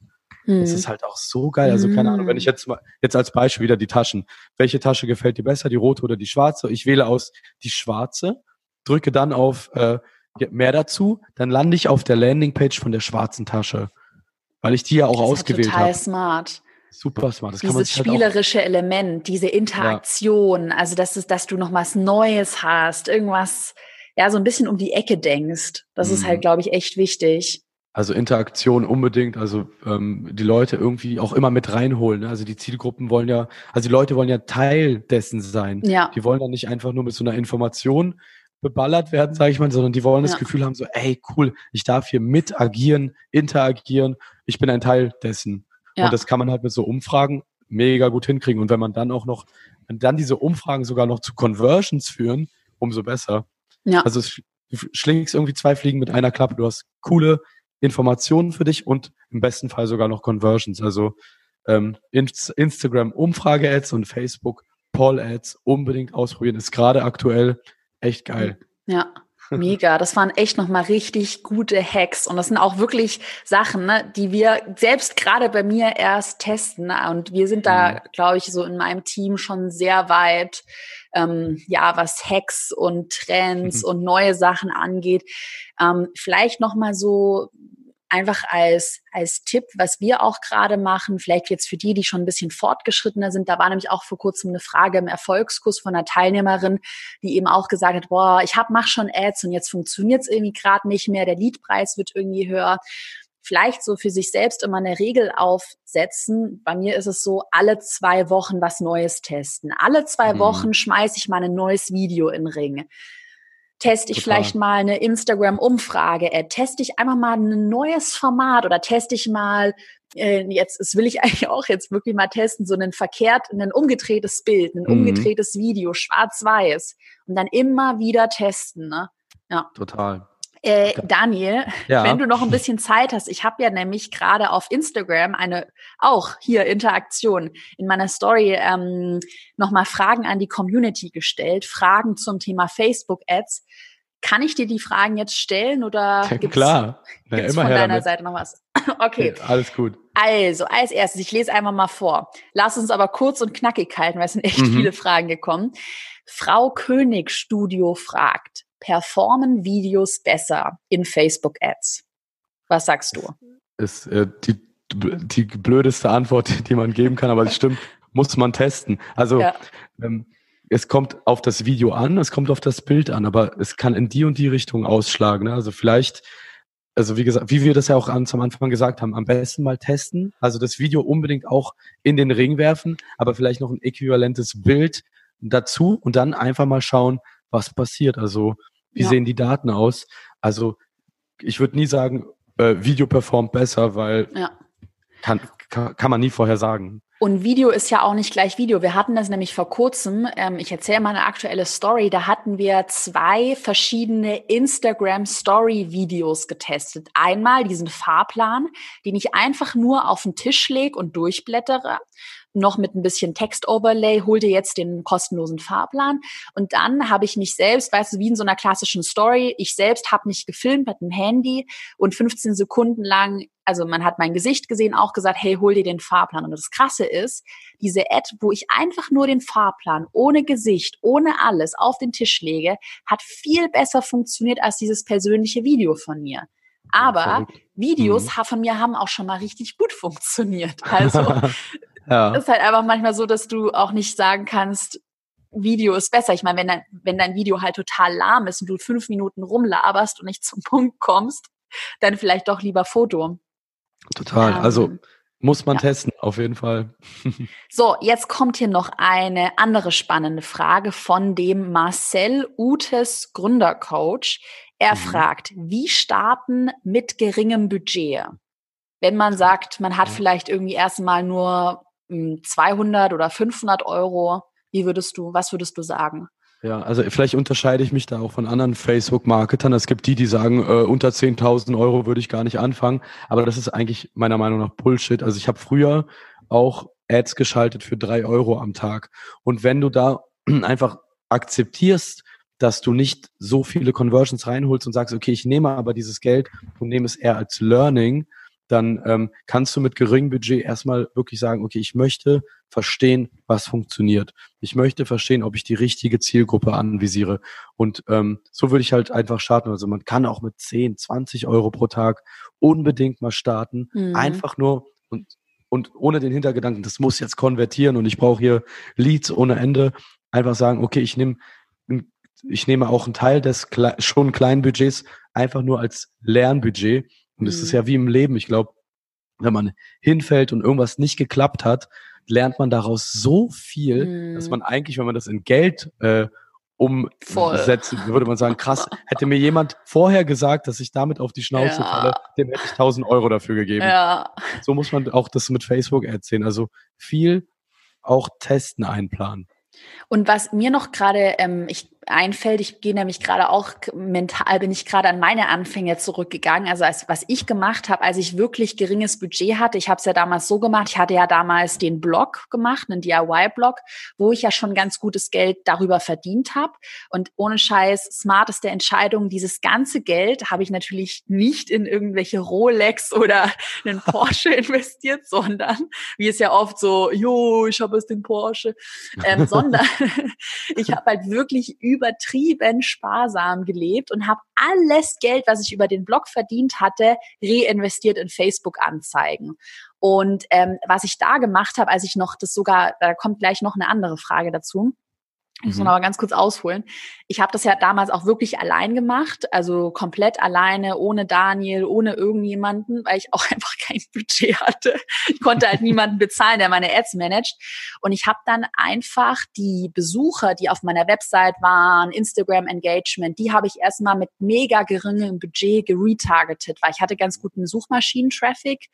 Das hm. ist halt auch so geil. Also keine Ahnung, wenn ich hm. jetzt mal, jetzt als Beispiel wieder die Taschen. Welche Tasche gefällt dir besser, die rote oder die schwarze? Ich wähle aus die schwarze, drücke dann auf äh, mehr dazu, dann lande ich auf der Landingpage von der schwarzen Tasche, weil ich die ja auch das ausgewählt habe. Total hab. smart. Super smart. Das Dieses halt spielerische halt Element, diese Interaktion, ja. also dass, es, dass du noch was Neues hast, irgendwas, ja, so ein bisschen um die Ecke denkst. Das mhm. ist halt, mhm. glaube ich, echt wichtig. Also Interaktion unbedingt, also ähm, die Leute irgendwie auch immer mit reinholen. Ne? Also die Zielgruppen wollen ja, also die Leute wollen ja Teil dessen sein. Ja. Die wollen ja nicht einfach nur mit so einer Information beballert werden, sage ich mal, sondern die wollen ja. das Gefühl haben, so, ey, cool, ich darf hier mit agieren, interagieren, ich bin ein Teil dessen. Ja. Und das kann man halt mit so Umfragen mega gut hinkriegen. Und wenn man dann auch noch, wenn dann diese Umfragen sogar noch zu Conversions führen, umso besser. Ja. Also es, du schlingst irgendwie zwei Fliegen mit einer Klappe. Du hast coole Informationen für dich und im besten Fall sogar noch Conversions. Also ähm, Instagram Umfrage-Ads und Facebook Poll-Ads unbedingt ausprobieren. Ist gerade aktuell Echt geil. Ja. Mega, das waren echt nochmal richtig gute Hacks und das sind auch wirklich Sachen, ne, die wir selbst gerade bei mir erst testen und wir sind da, mhm. glaube ich, so in meinem Team schon sehr weit, ähm, ja, was Hacks und Trends mhm. und neue Sachen angeht. Ähm, vielleicht nochmal so einfach als, als Tipp, was wir auch gerade machen, vielleicht jetzt für die, die schon ein bisschen fortgeschrittener sind. Da war nämlich auch vor kurzem eine Frage im Erfolgskurs von einer Teilnehmerin, die eben auch gesagt hat, boah, ich hab, mach schon Ads und jetzt funktioniert es irgendwie gerade nicht mehr, der Leadpreis wird irgendwie höher. Vielleicht so für sich selbst immer eine Regel aufsetzen. Bei mir ist es so, alle zwei Wochen was Neues testen. Alle zwei mhm. Wochen schmeiße ich mal ein neues Video in den Ring teste ich Total. vielleicht mal eine Instagram-Umfrage, äh, teste ich einfach mal ein neues Format oder teste ich mal, äh, jetzt, das will ich [laughs] eigentlich auch jetzt wirklich mal testen, so ein verkehrt, ein umgedrehtes Bild, ein mhm. umgedrehtes Video, schwarz-weiß und dann immer wieder testen, ne? Ja. Total. Äh, Daniel, ja. wenn du noch ein bisschen Zeit hast, ich habe ja nämlich gerade auf Instagram eine auch hier Interaktion in meiner Story ähm, nochmal Fragen an die Community gestellt, Fragen zum Thema Facebook Ads. Kann ich dir die Fragen jetzt stellen oder ja, gibt's, klar. Ja, gibt's von deiner damit. Seite noch was? [laughs] okay. Ja, alles gut. Also, als erstes, ich lese einmal mal vor. Lass uns aber kurz und knackig halten, weil es sind echt mhm. viele Fragen gekommen. Frau König Studio fragt, performen Videos besser in Facebook-Ads? Was sagst du? Ist äh, die, die blödeste Antwort, [laughs] die man geben kann, aber es stimmt, [laughs] muss man testen. Also ja. ähm, es kommt auf das Video an, es kommt auf das Bild an, aber es kann in die und die Richtung ausschlagen. Ne? Also vielleicht, also wie gesagt, wie wir das ja auch an, am Anfang gesagt haben, am besten mal testen. Also das Video unbedingt auch in den Ring werfen, aber vielleicht noch ein äquivalentes Bild dazu und dann einfach mal schauen, was passiert. Also wie ja. sehen die Daten aus? Also ich würde nie sagen, äh, Video performt besser, weil ja. kann, kann, kann man nie vorher sagen. Und Video ist ja auch nicht gleich Video. Wir hatten das nämlich vor kurzem. Ähm, ich erzähle mal eine aktuelle Story. Da hatten wir zwei verschiedene Instagram Story Videos getestet. Einmal diesen Fahrplan, den ich einfach nur auf den Tisch lege und durchblättere noch mit ein bisschen Text-Overlay, hol dir jetzt den kostenlosen Fahrplan. Und dann habe ich mich selbst, weißt du, wie in so einer klassischen Story, ich selbst habe mich gefilmt mit dem Handy und 15 Sekunden lang, also man hat mein Gesicht gesehen, auch gesagt, hey, hol dir den Fahrplan. Und das Krasse ist, diese Ad, wo ich einfach nur den Fahrplan ohne Gesicht, ohne alles auf den Tisch lege, hat viel besser funktioniert als dieses persönliche Video von mir. Aber Videos mhm. von mir haben auch schon mal richtig gut [laughs] funktioniert. Also [laughs] Ja. ist halt einfach manchmal so, dass du auch nicht sagen kannst, Video ist besser. Ich meine, wenn dein, wenn dein Video halt total lahm ist und du fünf Minuten rumlaberst und nicht [laughs] zum Punkt kommst, dann vielleicht doch lieber Foto. Total. Ähm, also muss man ja. testen, auf jeden Fall. [laughs] so, jetzt kommt hier noch eine andere spannende Frage von dem Marcel Utes Gründercoach. Er mhm. fragt, wie starten mit geringem Budget? Wenn man sagt, man hat vielleicht irgendwie erstmal nur 200 oder 500 Euro? Wie würdest du, was würdest du sagen? Ja, also vielleicht unterscheide ich mich da auch von anderen Facebook-Marketern. Es gibt die, die sagen, äh, unter 10.000 Euro würde ich gar nicht anfangen. Aber das ist eigentlich meiner Meinung nach Bullshit. Also ich habe früher auch Ads geschaltet für drei Euro am Tag. Und wenn du da [clears throat] einfach akzeptierst, dass du nicht so viele Conversions reinholst und sagst, okay, ich nehme aber dieses Geld und nehme es eher als Learning, dann ähm, kannst du mit geringem Budget erstmal wirklich sagen, okay, ich möchte verstehen, was funktioniert. Ich möchte verstehen, ob ich die richtige Zielgruppe anvisiere. Und ähm, so würde ich halt einfach starten. Also man kann auch mit 10, 20 Euro pro Tag unbedingt mal starten. Mhm. Einfach nur und, und ohne den Hintergedanken, das muss jetzt konvertieren und ich brauche hier Leads ohne Ende. Einfach sagen, okay, ich nehme ich nehme auch einen Teil des schon kleinen Budgets einfach nur als Lernbudget und es mhm. ist ja wie im Leben. Ich glaube, wenn man hinfällt und irgendwas nicht geklappt hat, lernt man daraus so viel, mhm. dass man eigentlich, wenn man das in Geld äh, umsetzen, würde man sagen, krass, [laughs] hätte mir jemand vorher gesagt, dass ich damit auf die Schnauze ja. falle, dem hätte ich 1000 Euro dafür gegeben. Ja. So muss man auch das mit Facebook erzählen. Also viel auch testen einplanen. Und was mir noch gerade ähm, ich einfällt, ich gehe nämlich gerade auch mental, bin ich gerade an meine Anfänge zurückgegangen. Also als, was ich gemacht habe, als ich wirklich geringes Budget hatte, ich habe es ja damals so gemacht, ich hatte ja damals den Blog gemacht, einen DIY-Blog, wo ich ja schon ganz gutes Geld darüber verdient habe. Und ohne Scheiß, smarteste Entscheidung, dieses ganze Geld habe ich natürlich nicht in irgendwelche Rolex oder einen [laughs] Porsche investiert, sondern, wie es ja oft so, jo, ich habe es den Porsche, ähm, [laughs] sondern [laughs] ich habe halt wirklich übertrieben sparsam gelebt und habe alles Geld, was ich über den Blog verdient hatte, reinvestiert in Facebook-Anzeigen. Und ähm, was ich da gemacht habe, als ich noch das sogar, da kommt gleich noch eine andere Frage dazu. Ich muss mhm. noch mal ganz kurz ausholen. Ich habe das ja damals auch wirklich allein gemacht, also komplett alleine, ohne Daniel, ohne irgendjemanden, weil ich auch [laughs] einfach kein Budget hatte. Ich konnte halt niemanden bezahlen, der meine Ads managt. Und ich habe dann einfach die Besucher, die auf meiner Website waren, Instagram Engagement, die habe ich erstmal mit mega geringem Budget geretargetet, weil ich hatte ganz guten Suchmaschinen-Traffic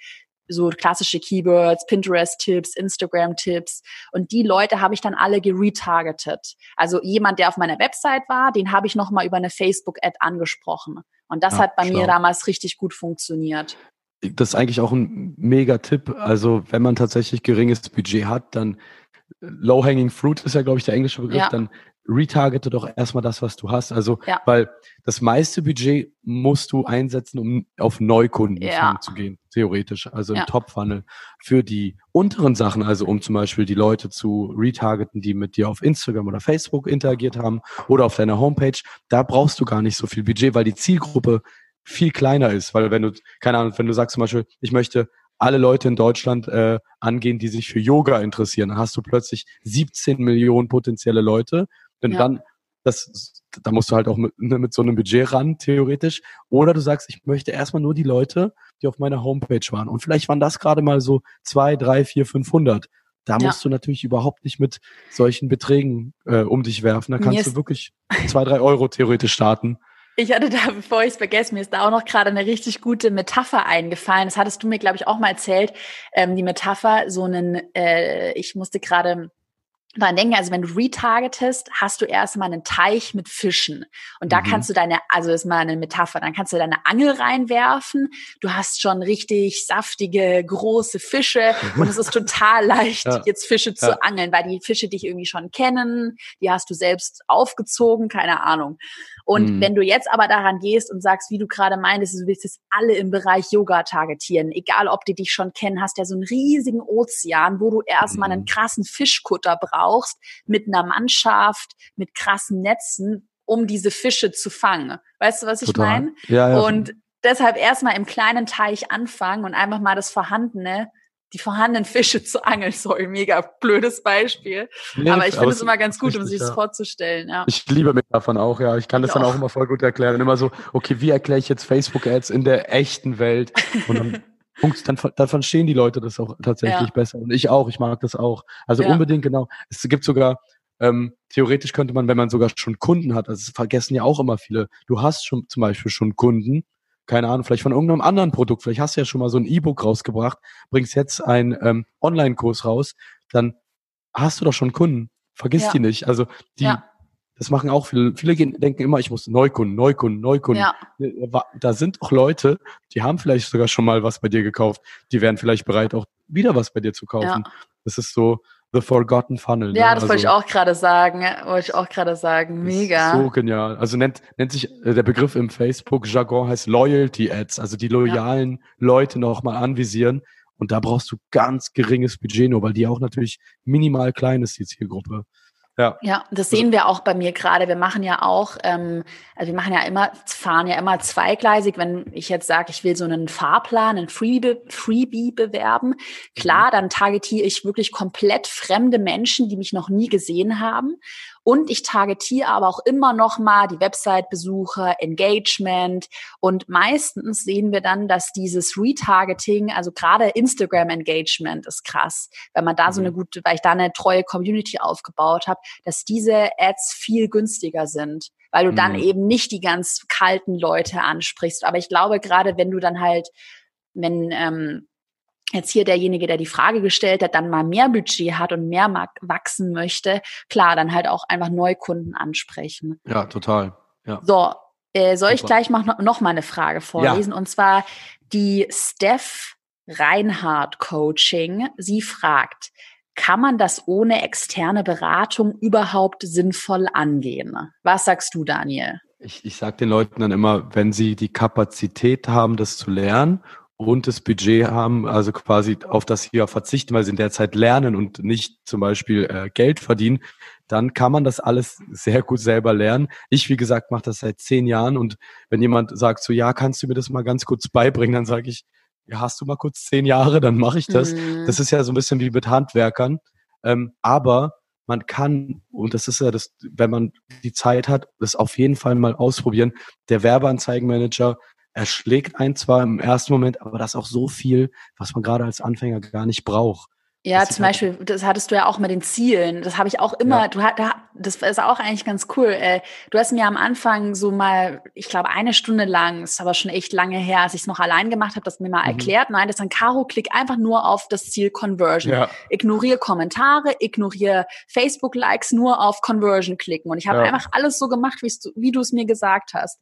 so klassische Keywords, Pinterest-Tipps, Instagram-Tipps. Und die Leute habe ich dann alle geretargetet. Also jemand, der auf meiner Website war, den habe ich nochmal über eine Facebook-Ad angesprochen. Und das ja, hat bei schlau. mir damals richtig gut funktioniert. Das ist eigentlich auch ein mega Tipp. Also wenn man tatsächlich geringes Budget hat, dann Low-Hanging Fruit ist ja, glaube ich, der englische Begriff, ja. dann retargete doch erstmal das, was du hast. Also, ja. weil das meiste Budget musst du einsetzen, um auf Neukunden ja. zu gehen, theoretisch. Also im Top-Funnel. Für die unteren Sachen, also um zum Beispiel die Leute zu retargeten, die mit dir auf Instagram oder Facebook interagiert haben oder auf deiner Homepage, da brauchst du gar nicht so viel Budget, weil die Zielgruppe viel kleiner ist. Weil wenn du, keine Ahnung, wenn du sagst zum Beispiel, ich möchte alle Leute in Deutschland äh, angehen, die sich für Yoga interessieren, dann hast du plötzlich 17 Millionen potenzielle Leute wenn ja. dann, das, da musst du halt auch mit, ne, mit so einem Budget ran, theoretisch. Oder du sagst, ich möchte erstmal nur die Leute, die auf meiner Homepage waren. Und vielleicht waren das gerade mal so zwei, drei, vier, 500. Da musst du natürlich überhaupt nicht mit solchen Beträgen äh, um dich werfen. Da kannst du wirklich zwei, drei Euro theoretisch starten. Ich hatte da, [laughs] bevor ich es vergesse, mir ist da auch noch gerade eine richtig gute Metapher eingefallen. Das hattest du mir, glaube ich, auch mal erzählt. Ähm, die Metapher, so einen, äh, ich musste gerade dran denken, also wenn du retargetest, hast du erstmal einen Teich mit Fischen. Und da mhm. kannst du deine, also ist mal eine Metapher, dann kannst du deine Angel reinwerfen. Du hast schon richtig saftige, große Fische [laughs] und es ist total leicht, ja. jetzt Fische zu ja. angeln, weil die Fische dich irgendwie schon kennen, die hast du selbst aufgezogen, keine Ahnung. Und mhm. wenn du jetzt aber daran gehst und sagst, wie du gerade meintest, du willst es alle im Bereich Yoga targetieren, egal ob die dich schon kennen, hast ja so einen riesigen Ozean, wo du erstmal mhm. einen krassen Fischkutter brauchst, mit einer Mannschaft, mit krassen Netzen, um diese Fische zu fangen. Weißt du, was ich meine? Ja, ja. Und deshalb erstmal im kleinen Teich anfangen und einfach mal das Vorhandene die vorhandenen Fische [laughs] zu angeln. Sorry, mega blödes Beispiel. Nee, aber ich finde es immer ganz gut, richtig, um sich das ja. vorzustellen. Ja. Ich liebe mich davon auch, ja. Ich kann das ich dann auch. auch immer voll gut erklären. Immer so, okay, wie erkläre ich jetzt Facebook-Ads in der echten Welt? Und dann [laughs] dann, dann verstehen die Leute das auch tatsächlich ja. besser. Und ich auch, ich mag das auch. Also unbedingt, genau. Es gibt sogar, ähm, theoretisch könnte man, wenn man sogar schon Kunden hat, also das vergessen ja auch immer viele, du hast schon zum Beispiel schon Kunden keine Ahnung, vielleicht von irgendeinem anderen Produkt, vielleicht hast du ja schon mal so ein E-Book rausgebracht, bringst jetzt einen ähm, Online-Kurs raus, dann hast du doch schon Kunden. Vergiss ja. die nicht. Also die, ja. das machen auch viele. Viele denken immer, ich muss Neukunden, Neukunden, Neukunden. Ja. Äh, da sind auch Leute, die haben vielleicht sogar schon mal was bei dir gekauft. Die wären vielleicht bereit, auch wieder was bei dir zu kaufen. Das ist so, The Forgotten Funnel. Ne? Ja, das also, wollte ich auch gerade sagen. Wollte ich auch gerade sagen. Mega. So genial. Also nennt, nennt sich äh, der Begriff im Facebook-Jargon heißt Loyalty Ads, also die loyalen ja. Leute nochmal anvisieren. Und da brauchst du ganz geringes Budget nur, weil die auch natürlich minimal klein ist, die Zielgruppe. Ja. ja, das sehen wir auch bei mir gerade. Wir machen ja auch, ähm, also wir machen ja immer, fahren ja immer zweigleisig. Wenn ich jetzt sage, ich will so einen Fahrplan, einen Freebie, Freebie bewerben, klar, mhm. dann targetiere ich wirklich komplett fremde Menschen, die mich noch nie gesehen haben. Und ich targetiere aber auch immer noch mal die Website-Besucher, Engagement. Und meistens sehen wir dann, dass dieses Retargeting, also gerade Instagram-Engagement ist krass, wenn man da so eine mhm. gute, weil ich da eine treue Community aufgebaut habe, dass diese Ads viel günstiger sind weil du dann mhm. eben nicht die ganz kalten Leute ansprichst. Aber ich glaube, gerade wenn du dann halt, wenn ähm, jetzt hier derjenige, der die Frage gestellt hat, dann mal mehr Budget hat und mehr wachsen möchte, klar, dann halt auch einfach Neukunden ansprechen. Ja, total. Ja. So, äh, soll Super. ich gleich noch, noch mal eine Frage vorlesen? Ja. Und zwar die Steph Reinhardt Coaching. Sie fragt, kann man das ohne externe Beratung überhaupt sinnvoll angehen? Was sagst du, Daniel? Ich, ich sage den Leuten dann immer, wenn sie die Kapazität haben, das zu lernen und das Budget haben, also quasi auf das hier verzichten, weil sie in der Zeit lernen und nicht zum Beispiel äh, Geld verdienen, dann kann man das alles sehr gut selber lernen. Ich, wie gesagt, mache das seit zehn Jahren und wenn jemand sagt so, ja, kannst du mir das mal ganz kurz beibringen, dann sage ich, ja, hast du mal kurz zehn Jahre, dann mache ich das. Mhm. Das ist ja so ein bisschen wie mit Handwerkern. Ähm, aber man kann, und das ist ja das, wenn man die Zeit hat, das auf jeden Fall mal ausprobieren. Der Werbeanzeigenmanager er schlägt ein zwar im ersten Moment, aber das ist auch so viel, was man gerade als Anfänger gar nicht braucht. Ja, zum halt Beispiel, das hattest du ja auch mit den Zielen. Das habe ich auch immer, ja. du hat, das ist auch eigentlich ganz cool. Äh, du hast mir am Anfang so mal, ich glaube, eine Stunde lang, ist aber schon echt lange her, als ich es noch allein gemacht habe, das mir mal mhm. erklärt. Nein, das ist dann Caro, klick einfach nur auf das Ziel Conversion. Ja. Ignoriere Kommentare, ignoriere Facebook-Likes, nur auf Conversion klicken. Und ich habe ja. einfach alles so gemacht, wie du es mir gesagt hast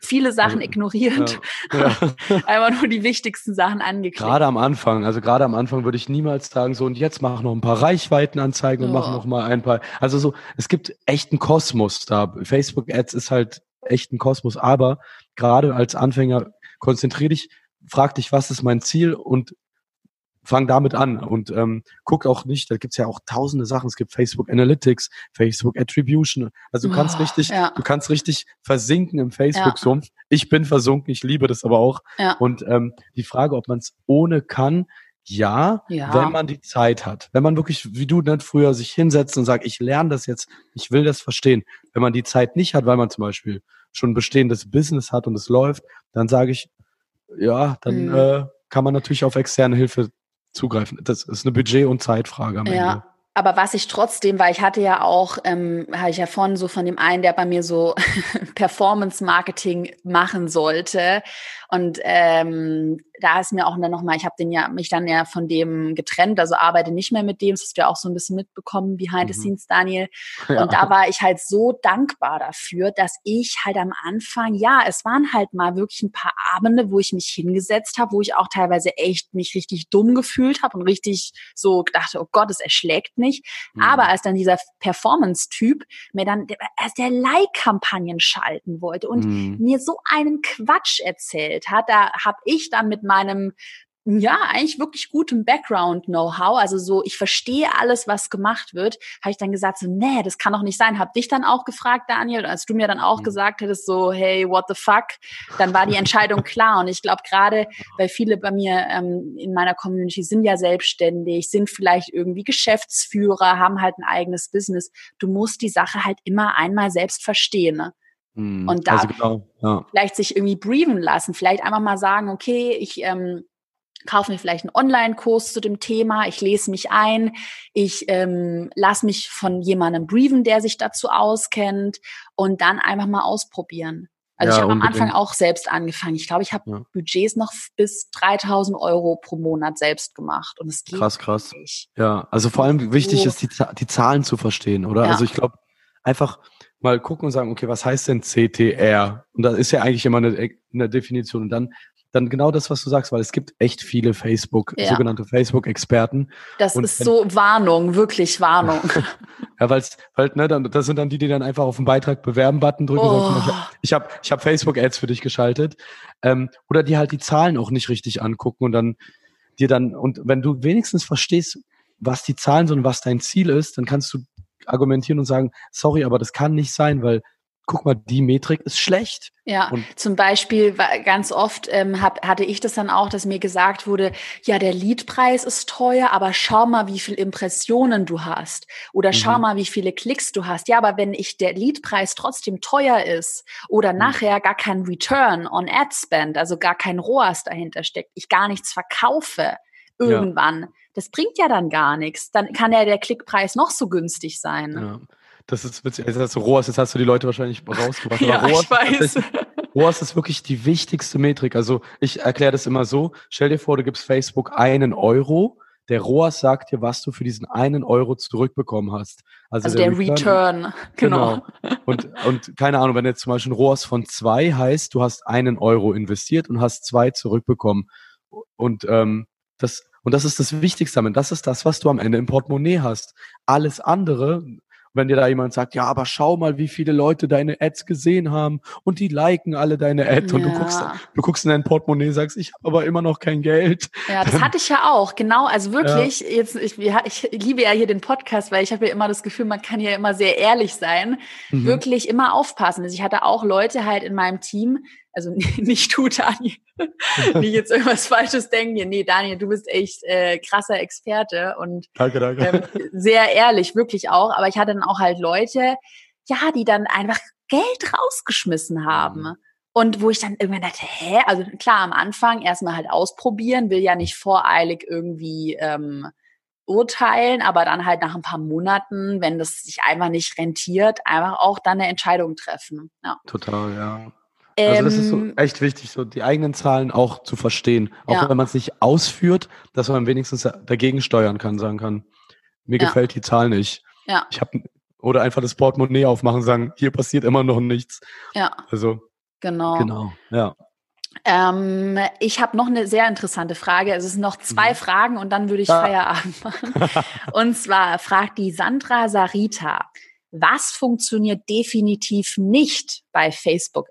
viele Sachen ignoriert, ja, ja. [laughs] einfach nur die wichtigsten Sachen angeklickt. Gerade am Anfang, also gerade am Anfang würde ich niemals sagen, so und jetzt mach noch ein paar Reichweitenanzeigen und mach noch mal ein paar. Also so, es gibt echten Kosmos da. Facebook Ads ist halt echt ein Kosmos, aber gerade als Anfänger konzentriere dich, frag dich, was ist mein Ziel und fang damit an und ähm, guck auch nicht, da gibt's ja auch tausende Sachen. Es gibt Facebook Analytics, Facebook Attribution. Also du kannst oh, richtig, ja. du kannst richtig versinken im Facebook-Sumpf. Ja. Ich bin versunken, ich liebe das aber auch. Ja. Und ähm, die Frage, ob man es ohne kann, ja, ja, wenn man die Zeit hat. Wenn man wirklich, wie du nicht früher sich hinsetzt und sagt, ich lerne das jetzt, ich will das verstehen. Wenn man die Zeit nicht hat, weil man zum Beispiel schon ein bestehendes Business hat und es läuft, dann sage ich, ja, dann mhm. äh, kann man natürlich auf externe Hilfe zugreifen. Das ist eine Budget- und Zeitfrage am ja. Ende. aber was ich trotzdem, weil ich hatte ja auch, ähm, habe ich ja vorhin so von dem einen, der bei mir so [laughs] Performance-Marketing machen sollte. Und ähm, da ist mir auch dann nochmal, ich habe den ja mich dann ja von dem getrennt, also arbeite nicht mehr mit dem, das hast du ja auch so ein bisschen mitbekommen, behind the mhm. scenes, Daniel. [laughs] Ja. Und da war ich halt so dankbar dafür, dass ich halt am Anfang, ja, es waren halt mal wirklich ein paar Abende, wo ich mich hingesetzt habe, wo ich auch teilweise echt mich richtig dumm gefühlt habe und richtig so dachte, oh Gott, es erschlägt mich. Mhm. Aber als dann dieser Performance-Typ mir dann als der Like-Kampagnen schalten wollte und mhm. mir so einen Quatsch erzählt hat, da habe ich dann mit meinem ja, eigentlich wirklich gutem Background-Know-how. Also so, ich verstehe alles, was gemacht wird. Habe ich dann gesagt, so, nee, das kann doch nicht sein. Hab dich dann auch gefragt, Daniel, als du mir dann auch mhm. gesagt hättest, so, hey, what the fuck, dann war die Entscheidung klar. Und ich glaube, gerade, weil viele bei mir ähm, in meiner Community sind ja selbstständig, sind vielleicht irgendwie Geschäftsführer, haben halt ein eigenes Business. Du musst die Sache halt immer einmal selbst verstehen. Ne? Mhm. Und da also genau, ja. vielleicht sich irgendwie briefen lassen, vielleicht einfach mal sagen, okay, ich ähm, kaufe mir vielleicht einen Online-Kurs zu dem Thema, ich lese mich ein, ich ähm, lasse mich von jemandem briefen, der sich dazu auskennt und dann einfach mal ausprobieren. Also ja, ich habe am Anfang auch selbst angefangen. Ich glaube, ich habe ja. Budgets noch bis 3000 Euro pro Monat selbst gemacht. Und es geht krass, krass. Nicht. Ja, also vor allem wichtig ist, die, die Zahlen zu verstehen, oder? Ja. Also ich glaube, einfach mal gucken und sagen, okay, was heißt denn CTR? Und da ist ja eigentlich immer eine, eine Definition. Und dann dann genau das, was du sagst, weil es gibt echt viele Facebook, ja. sogenannte Facebook-Experten. Das und ist so Warnung, wirklich Warnung. [laughs] ja, weil's, weil, ne, dann, das sind dann die, die dann einfach auf den Beitrag bewerben-Button drücken. Oh. Sagen, ich habe ich hab Facebook-Ads für dich geschaltet. Ähm, oder die halt die Zahlen auch nicht richtig angucken und dann dir dann, und wenn du wenigstens verstehst, was die Zahlen sind und was dein Ziel ist, dann kannst du argumentieren und sagen, sorry, aber das kann nicht sein, weil guck mal, die Metrik ist schlecht. Ja, und zum Beispiel ganz oft ähm, hab, hatte ich das dann auch, dass mir gesagt wurde, ja, der Leadpreis ist teuer, aber schau mal, wie viel Impressionen du hast. Oder schau mhm. mal, wie viele Klicks du hast. Ja, aber wenn ich der Leadpreis trotzdem teuer ist oder mhm. nachher gar kein Return on Ad Spend, also gar kein ROAS dahinter steckt, ich gar nichts verkaufe irgendwann, ja. Das bringt ja dann gar nichts. Dann kann ja der Klickpreis noch so günstig sein. Ja. Das ist witzig. Jetzt hast du ROAS, jetzt hast du die Leute wahrscheinlich rausgebracht. [laughs] ja, ROAS, ich weiß. [laughs] ROAS ist wirklich die wichtigste Metrik. Also ich erkläre das immer so. Stell dir vor, du gibst Facebook einen Euro. Der ROAS sagt dir, was du für diesen einen Euro zurückbekommen hast. Also, also der, der, Return, Return. [laughs] Genau. genau. Und, und keine Ahnung, wenn jetzt zum Beispiel ein ROAS von zwei heißt, du hast einen Euro investiert und hast zwei zurückbekommen. Und ähm, das, und das ist das Wichtigste, das ist das, was du am Ende im Portemonnaie hast. Alles andere, wenn dir da jemand sagt, ja, aber schau mal, wie viele Leute deine Ads gesehen haben und die liken alle deine Ads ja. und du guckst, du guckst in dein Portemonnaie, sagst, ich habe aber immer noch kein Geld. Ja, das hatte ich ja auch, genau. Also wirklich, ja. jetzt ich, ich liebe ja hier den Podcast, weil ich habe ja immer das Gefühl, man kann ja immer sehr ehrlich sein, mhm. wirklich immer aufpassen. Also ich hatte auch Leute halt in meinem Team, also [laughs] nicht du, Daniel, [laughs] nicht jetzt irgendwas Falsches denken. Nee, Daniel, du bist echt äh, krasser Experte und danke, danke. Ähm, sehr ehrlich, wirklich auch. Aber ich hatte dann auch halt Leute, ja, die dann einfach Geld rausgeschmissen haben. Mhm. Und wo ich dann irgendwann dachte, hä, also klar, am Anfang erstmal halt ausprobieren, will ja nicht voreilig irgendwie ähm, urteilen, aber dann halt nach ein paar Monaten, wenn das sich einfach nicht rentiert, einfach auch dann eine Entscheidung treffen. Ja. Total, ja. Also das ist so ähm, echt wichtig, so die eigenen Zahlen auch zu verstehen. Auch ja. wenn man es nicht ausführt, dass man wenigstens dagegen steuern kann, sagen kann, mir ja. gefällt die Zahl nicht. Ja. Ich habe oder einfach das Portemonnaie aufmachen, sagen, hier passiert immer noch nichts. Ja. Also genau. Genau. Ja. Ähm, ich habe noch eine sehr interessante Frage. Also es sind noch zwei mhm. Fragen und dann würde ich ah. Feierabend machen. [laughs] und zwar fragt die Sandra Sarita, was funktioniert definitiv nicht bei Facebook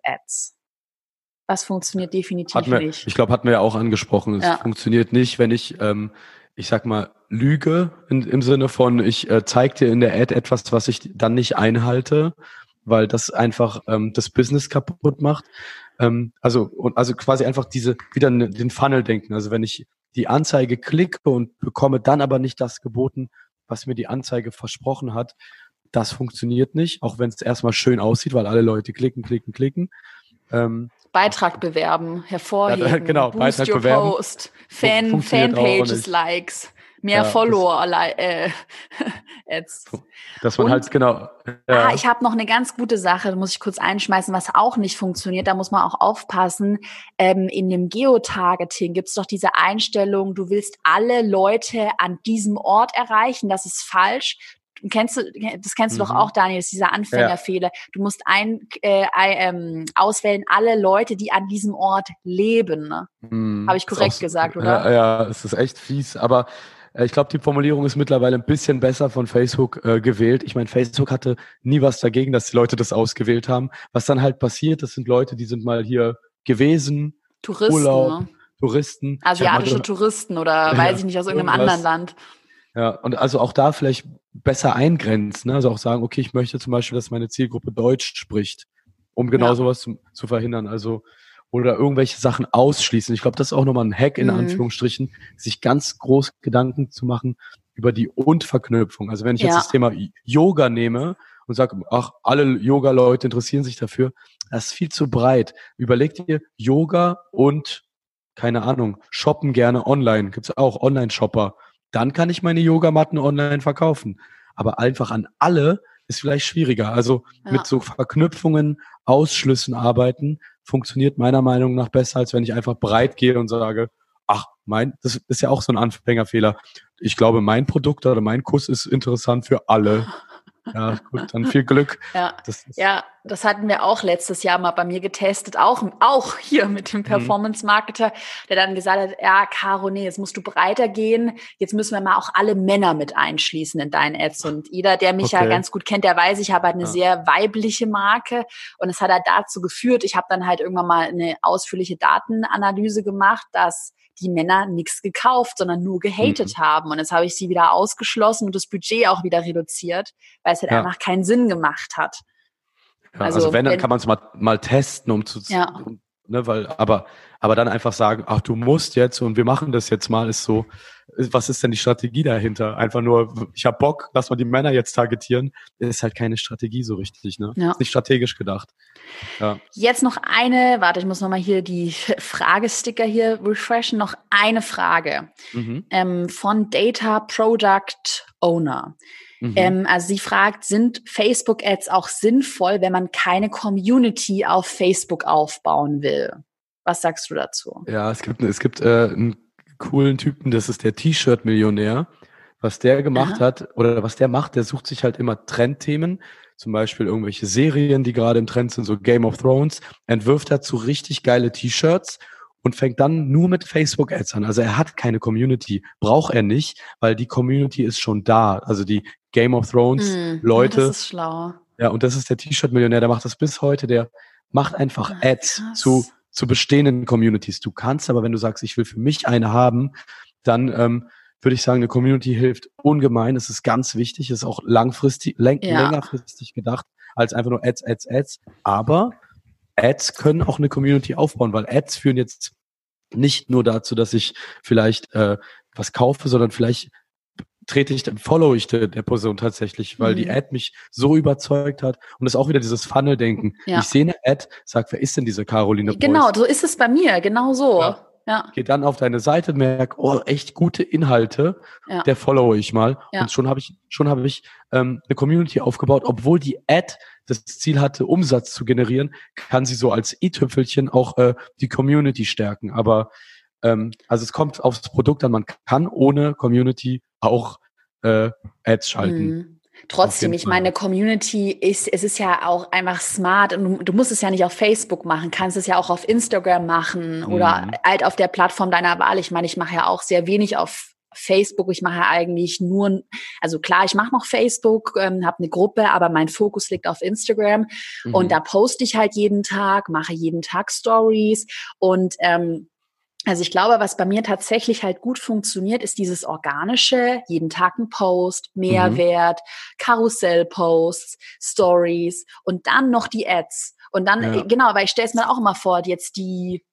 Ads? Was funktioniert definitiv wir, nicht? Ich glaube, hatten wir ja auch angesprochen. Es ja. funktioniert nicht, wenn ich, ähm, ich sag mal, lüge in, im Sinne von, ich äh, zeige dir in der Ad etwas, was ich dann nicht einhalte, weil das einfach ähm, das Business kaputt macht. Ähm, also, und, also quasi einfach diese, wieder den Funnel denken. Also wenn ich die Anzeige klicke und bekomme dann aber nicht das geboten, was mir die Anzeige versprochen hat, das funktioniert nicht, auch wenn es erstmal schön aussieht, weil alle Leute klicken, klicken, klicken. Ähm, Beitrag bewerben, hervorheben, ja, genau, boost Beitrag your bewerben. post, Fan, Fanpages, Likes. mehr ja, Follower äh, [laughs] Ads. Dass man Und, halt genau. Ja. Ah, ich habe noch eine ganz gute Sache, muss ich kurz einschmeißen, was auch nicht funktioniert. Da muss man auch aufpassen. Ähm, in dem Geotargeting gibt es doch diese Einstellung, du willst alle Leute an diesem Ort erreichen. Das ist falsch kennst du, das kennst du mhm. doch auch, Daniel, ist dieser Anfängerfehler. Ja. Du musst ein, äh, ähm, auswählen, alle Leute, die an diesem Ort leben. Ne? Mhm. Habe ich korrekt auch, gesagt, oder? Ja, ja, es ist echt fies, aber äh, ich glaube, die Formulierung ist mittlerweile ein bisschen besser von Facebook äh, gewählt. Ich meine, Facebook hatte nie was dagegen, dass die Leute das ausgewählt haben. Was dann halt passiert, das sind Leute, die sind mal hier gewesen, Touristen, Urlaub, ne? Touristen. Asiatische Touristen oder [laughs] weiß ich nicht, aus irgendeinem anderen Land. Ja, und also auch da vielleicht besser eingrenzen, ne? also auch sagen, okay, ich möchte zum Beispiel, dass meine Zielgruppe Deutsch spricht, um genau ja. sowas zu, zu, verhindern. Also oder irgendwelche Sachen ausschließen. Ich glaube, das ist auch nochmal ein Hack in mhm. Anführungsstrichen, sich ganz groß Gedanken zu machen über die Und-Verknüpfung. Also wenn ich ja. jetzt das Thema Yoga nehme und sage, ach, alle Yoga-Leute interessieren sich dafür, das ist viel zu breit. Überleg dir Yoga und keine Ahnung, shoppen gerne online. Gibt's auch Online-Shopper dann kann ich meine Yogamatten online verkaufen. Aber einfach an alle ist vielleicht schwieriger. Also ja. mit so Verknüpfungen, Ausschlüssen arbeiten funktioniert meiner Meinung nach besser, als wenn ich einfach breit gehe und sage, ach, mein, das ist ja auch so ein Anfängerfehler. Ich glaube, mein Produkt oder mein Kurs ist interessant für alle. [laughs] Ja, gut, dann viel Glück. Ja, das, ja, das hatten wir auch letztes Jahr mal bei mir getestet, auch, auch hier mit dem mhm. Performance-Marketer, der dann gesagt hat, ja, Caro, nee, jetzt musst du breiter gehen, jetzt müssen wir mal auch alle Männer mit einschließen in deinen Ads. Und jeder, der mich okay. ja ganz gut kennt, der weiß, ich habe halt eine ja. sehr weibliche Marke und es hat halt dazu geführt, ich habe dann halt irgendwann mal eine ausführliche Datenanalyse gemacht, dass die Männer nichts gekauft, sondern nur gehatet mhm. haben. Und jetzt habe ich sie wieder ausgeschlossen und das Budget auch wieder reduziert, weil es halt ja. einfach keinen Sinn gemacht hat. Ja, also, also, wenn, dann kann man es mal, mal testen, um zu, ja. um, ne, weil, aber, aber dann einfach sagen, ach, du musst jetzt und wir machen das jetzt mal, ist so, was ist denn die Strategie dahinter? Einfach nur, ich habe Bock, lass mal die Männer jetzt targetieren, ist halt keine Strategie so richtig, ne? Ja. Ist nicht strategisch gedacht. Ja. Jetzt noch eine, warte, ich muss nochmal hier die [laughs] Fragesticker hier refreshen, noch eine Frage mhm. ähm, von Data Product Owner. Mhm. Ähm, also sie fragt, sind Facebook-Ads auch sinnvoll, wenn man keine Community auf Facebook aufbauen will? Was sagst du dazu? Ja, es gibt, es gibt äh, einen coolen Typen, das ist der T-Shirt-Millionär. Was der gemacht Aha. hat oder was der macht, der sucht sich halt immer Trendthemen, zum Beispiel irgendwelche Serien, die gerade im Trend sind, so Game of Thrones, entwirft dazu richtig geile T-Shirts und fängt dann nur mit Facebook Ads an. Also er hat keine Community, braucht er nicht, weil die Community ist schon da. Also die Game of Thrones mm, Leute. Das ist schlau. Ja, und das ist der T-Shirt-Millionär, der macht das bis heute, der macht einfach Ach, Ads krass. zu, zu bestehenden Communities. Du kannst aber, wenn du sagst, ich will für mich eine haben, dann ähm, würde ich sagen, eine Community hilft ungemein. Es ist ganz wichtig, es ist auch langfristig, läng ja. längerfristig gedacht, als einfach nur Ads, Ads, Ads. Aber Ads können auch eine Community aufbauen, weil Ads führen jetzt nicht nur dazu, dass ich vielleicht äh, was kaufe, sondern vielleicht trete ich, dann follow ich der, der Person tatsächlich, weil mhm. die Ad mich so überzeugt hat. Und ist auch wieder dieses Funnel-Denken. Ja. Ich sehe eine Ad, sag, wer ist denn diese Caroline Genau, so ist es bei mir, genau so. Ja. Ja. Geh dann auf deine Seite, merk, oh, echt gute Inhalte, ja. der follow ich mal. Ja. Und schon habe ich, schon habe ich ähm, eine Community aufgebaut, obwohl die Ad das Ziel hatte, Umsatz zu generieren, kann sie so als i-Tüpfelchen auch äh, die Community stärken. Aber ähm, also es kommt aufs Produkt an, man kann ohne Community auch äh, Ads schalten. Mhm. Trotzdem, ich meine, Community ist, es ist ja auch einfach smart und du, du, musst es ja nicht auf Facebook machen, kannst es ja auch auf Instagram machen mhm. oder halt auf der Plattform deiner Wahl. Ich meine, ich mache ja auch sehr wenig auf Facebook. Ich mache eigentlich nur, also klar, ich mache noch Facebook, ähm, habe eine Gruppe, aber mein Fokus liegt auf Instagram mhm. und da poste ich halt jeden Tag, mache jeden Tag Stories und ähm, also ich glaube, was bei mir tatsächlich halt gut funktioniert, ist dieses organische, jeden Tag ein Post, Mehrwert, mhm. Karussellposts, Stories und dann noch die Ads. Und dann, ja. genau, weil ich stelle es mir auch immer vor, jetzt die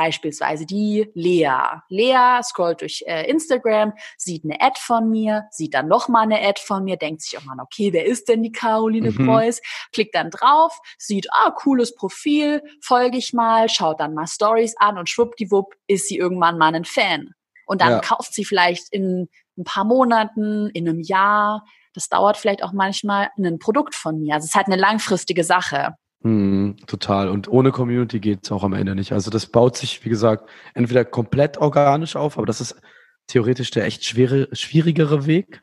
Beispielsweise die Lea. Lea scrollt durch äh, Instagram, sieht eine Ad von mir, sieht dann noch mal eine Ad von mir, denkt sich, oh man, okay, wer ist denn die Caroline mhm. Preuß? Klickt dann drauf, sieht, ah, cooles Profil, folge ich mal, schaut dann mal Stories an und schwuppdiwupp ist sie irgendwann mal ein Fan. Und dann ja. kauft sie vielleicht in ein paar Monaten, in einem Jahr. Das dauert vielleicht auch manchmal ein Produkt von mir. Also es ist halt eine langfristige Sache. Hm, total. Und ohne Community geht es auch am Ende nicht. Also das baut sich, wie gesagt, entweder komplett organisch auf, aber das ist theoretisch der echt schwere, schwierigere Weg.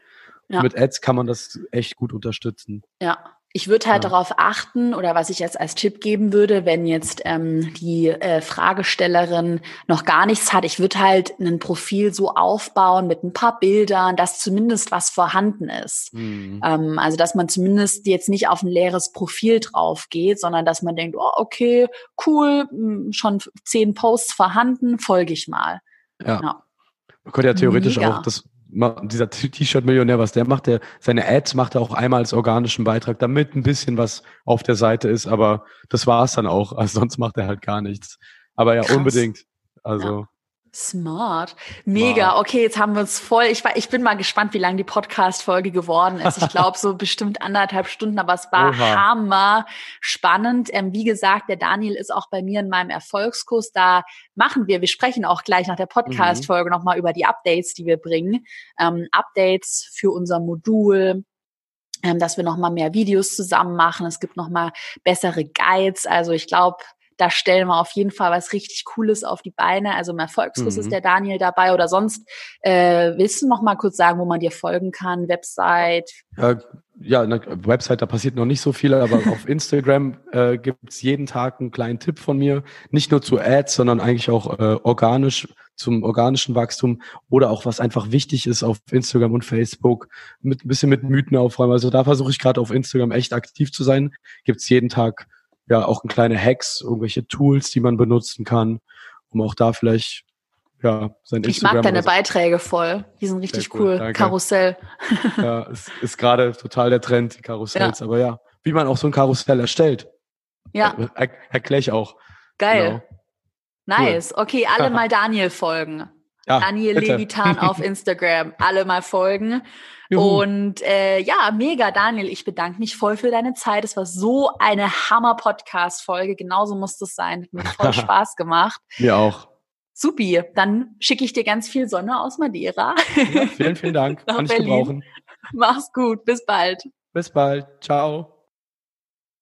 Ja. Mit Ads kann man das echt gut unterstützen. Ja. Ich würde halt ja. darauf achten oder was ich jetzt als Tipp geben würde, wenn jetzt ähm, die äh, Fragestellerin noch gar nichts hat, ich würde halt ein Profil so aufbauen mit ein paar Bildern, dass zumindest was vorhanden ist. Mhm. Ähm, also dass man zumindest jetzt nicht auf ein leeres Profil drauf geht, sondern dass man denkt, oh, okay, cool, hm, schon zehn Posts vorhanden, folge ich mal. Ja. ja. Man könnte ja theoretisch Mega. auch das dieser T-Shirt-Millionär, was der macht, der seine Ads macht er auch einmal als organischen Beitrag, damit ein bisschen was auf der Seite ist, aber das war es dann auch. [laughs] Also sonst macht er halt gar nichts. Aber ja, Krass. unbedingt. Also. Ja. Smart. Mega. Wow. Okay, jetzt haben wir uns voll. Ich, war, ich bin mal gespannt, wie lang die Podcast-Folge geworden ist. Ich glaube, so [laughs] bestimmt anderthalb Stunden, aber es war Oha. hammer spannend. Ähm, wie gesagt, der Daniel ist auch bei mir in meinem Erfolgskurs. Da machen wir, wir sprechen auch gleich nach der Podcast-Folge mhm. nochmal über die Updates, die wir bringen. Ähm, Updates für unser Modul, ähm, dass wir nochmal mehr Videos zusammen machen. Es gibt nochmal bessere Guides. Also ich glaube, da stellen wir auf jeden Fall was richtig Cooles auf die Beine. Also im Erfolgskurs mhm. ist der Daniel dabei oder sonst äh, willst du noch mal kurz sagen, wo man dir folgen kann, Website? Ja, ja, na, Website, da passiert noch nicht so viel, aber auf [laughs] Instagram äh, gibt's jeden Tag einen kleinen Tipp von mir. Nicht nur zu Ads, sondern eigentlich auch äh, organisch zum organischen Wachstum oder auch was einfach wichtig ist auf Instagram und Facebook, mit ein bisschen mit Mythen aufräumen. Also da versuche ich gerade auf Instagram echt aktiv zu sein. Gibt's jeden Tag ja auch kleine Hacks, irgendwelche Tools, die man benutzen kann, um auch da vielleicht ja, sein ich Instagram. Ich mag deine Beiträge voll. Die sind richtig cool. cool. Karussell. Ja, ist, ist gerade total der Trend, die Karussells. Ja. Aber ja, wie man auch so ein Karussell erstellt. Ja. Er, erkläre ich auch. Geil. Genau. Nice. Cool. Okay, alle [laughs] mal Daniel folgen. Ja, Daniel bitte. Levitan auf [laughs] Instagram. Alle mal folgen. Juhu. Und äh, ja, mega, Daniel. Ich bedanke mich voll für deine Zeit. Es war so eine Hammer-Podcast-Folge. Genauso muss das sein. Hat mir voll [laughs] Spaß gemacht. Mir auch. Supi, dann schicke ich dir ganz viel Sonne aus Madeira. Ja, vielen, vielen Dank. [laughs] Kann ich gebrauchen. Mach's gut. Bis bald. Bis bald. Ciao.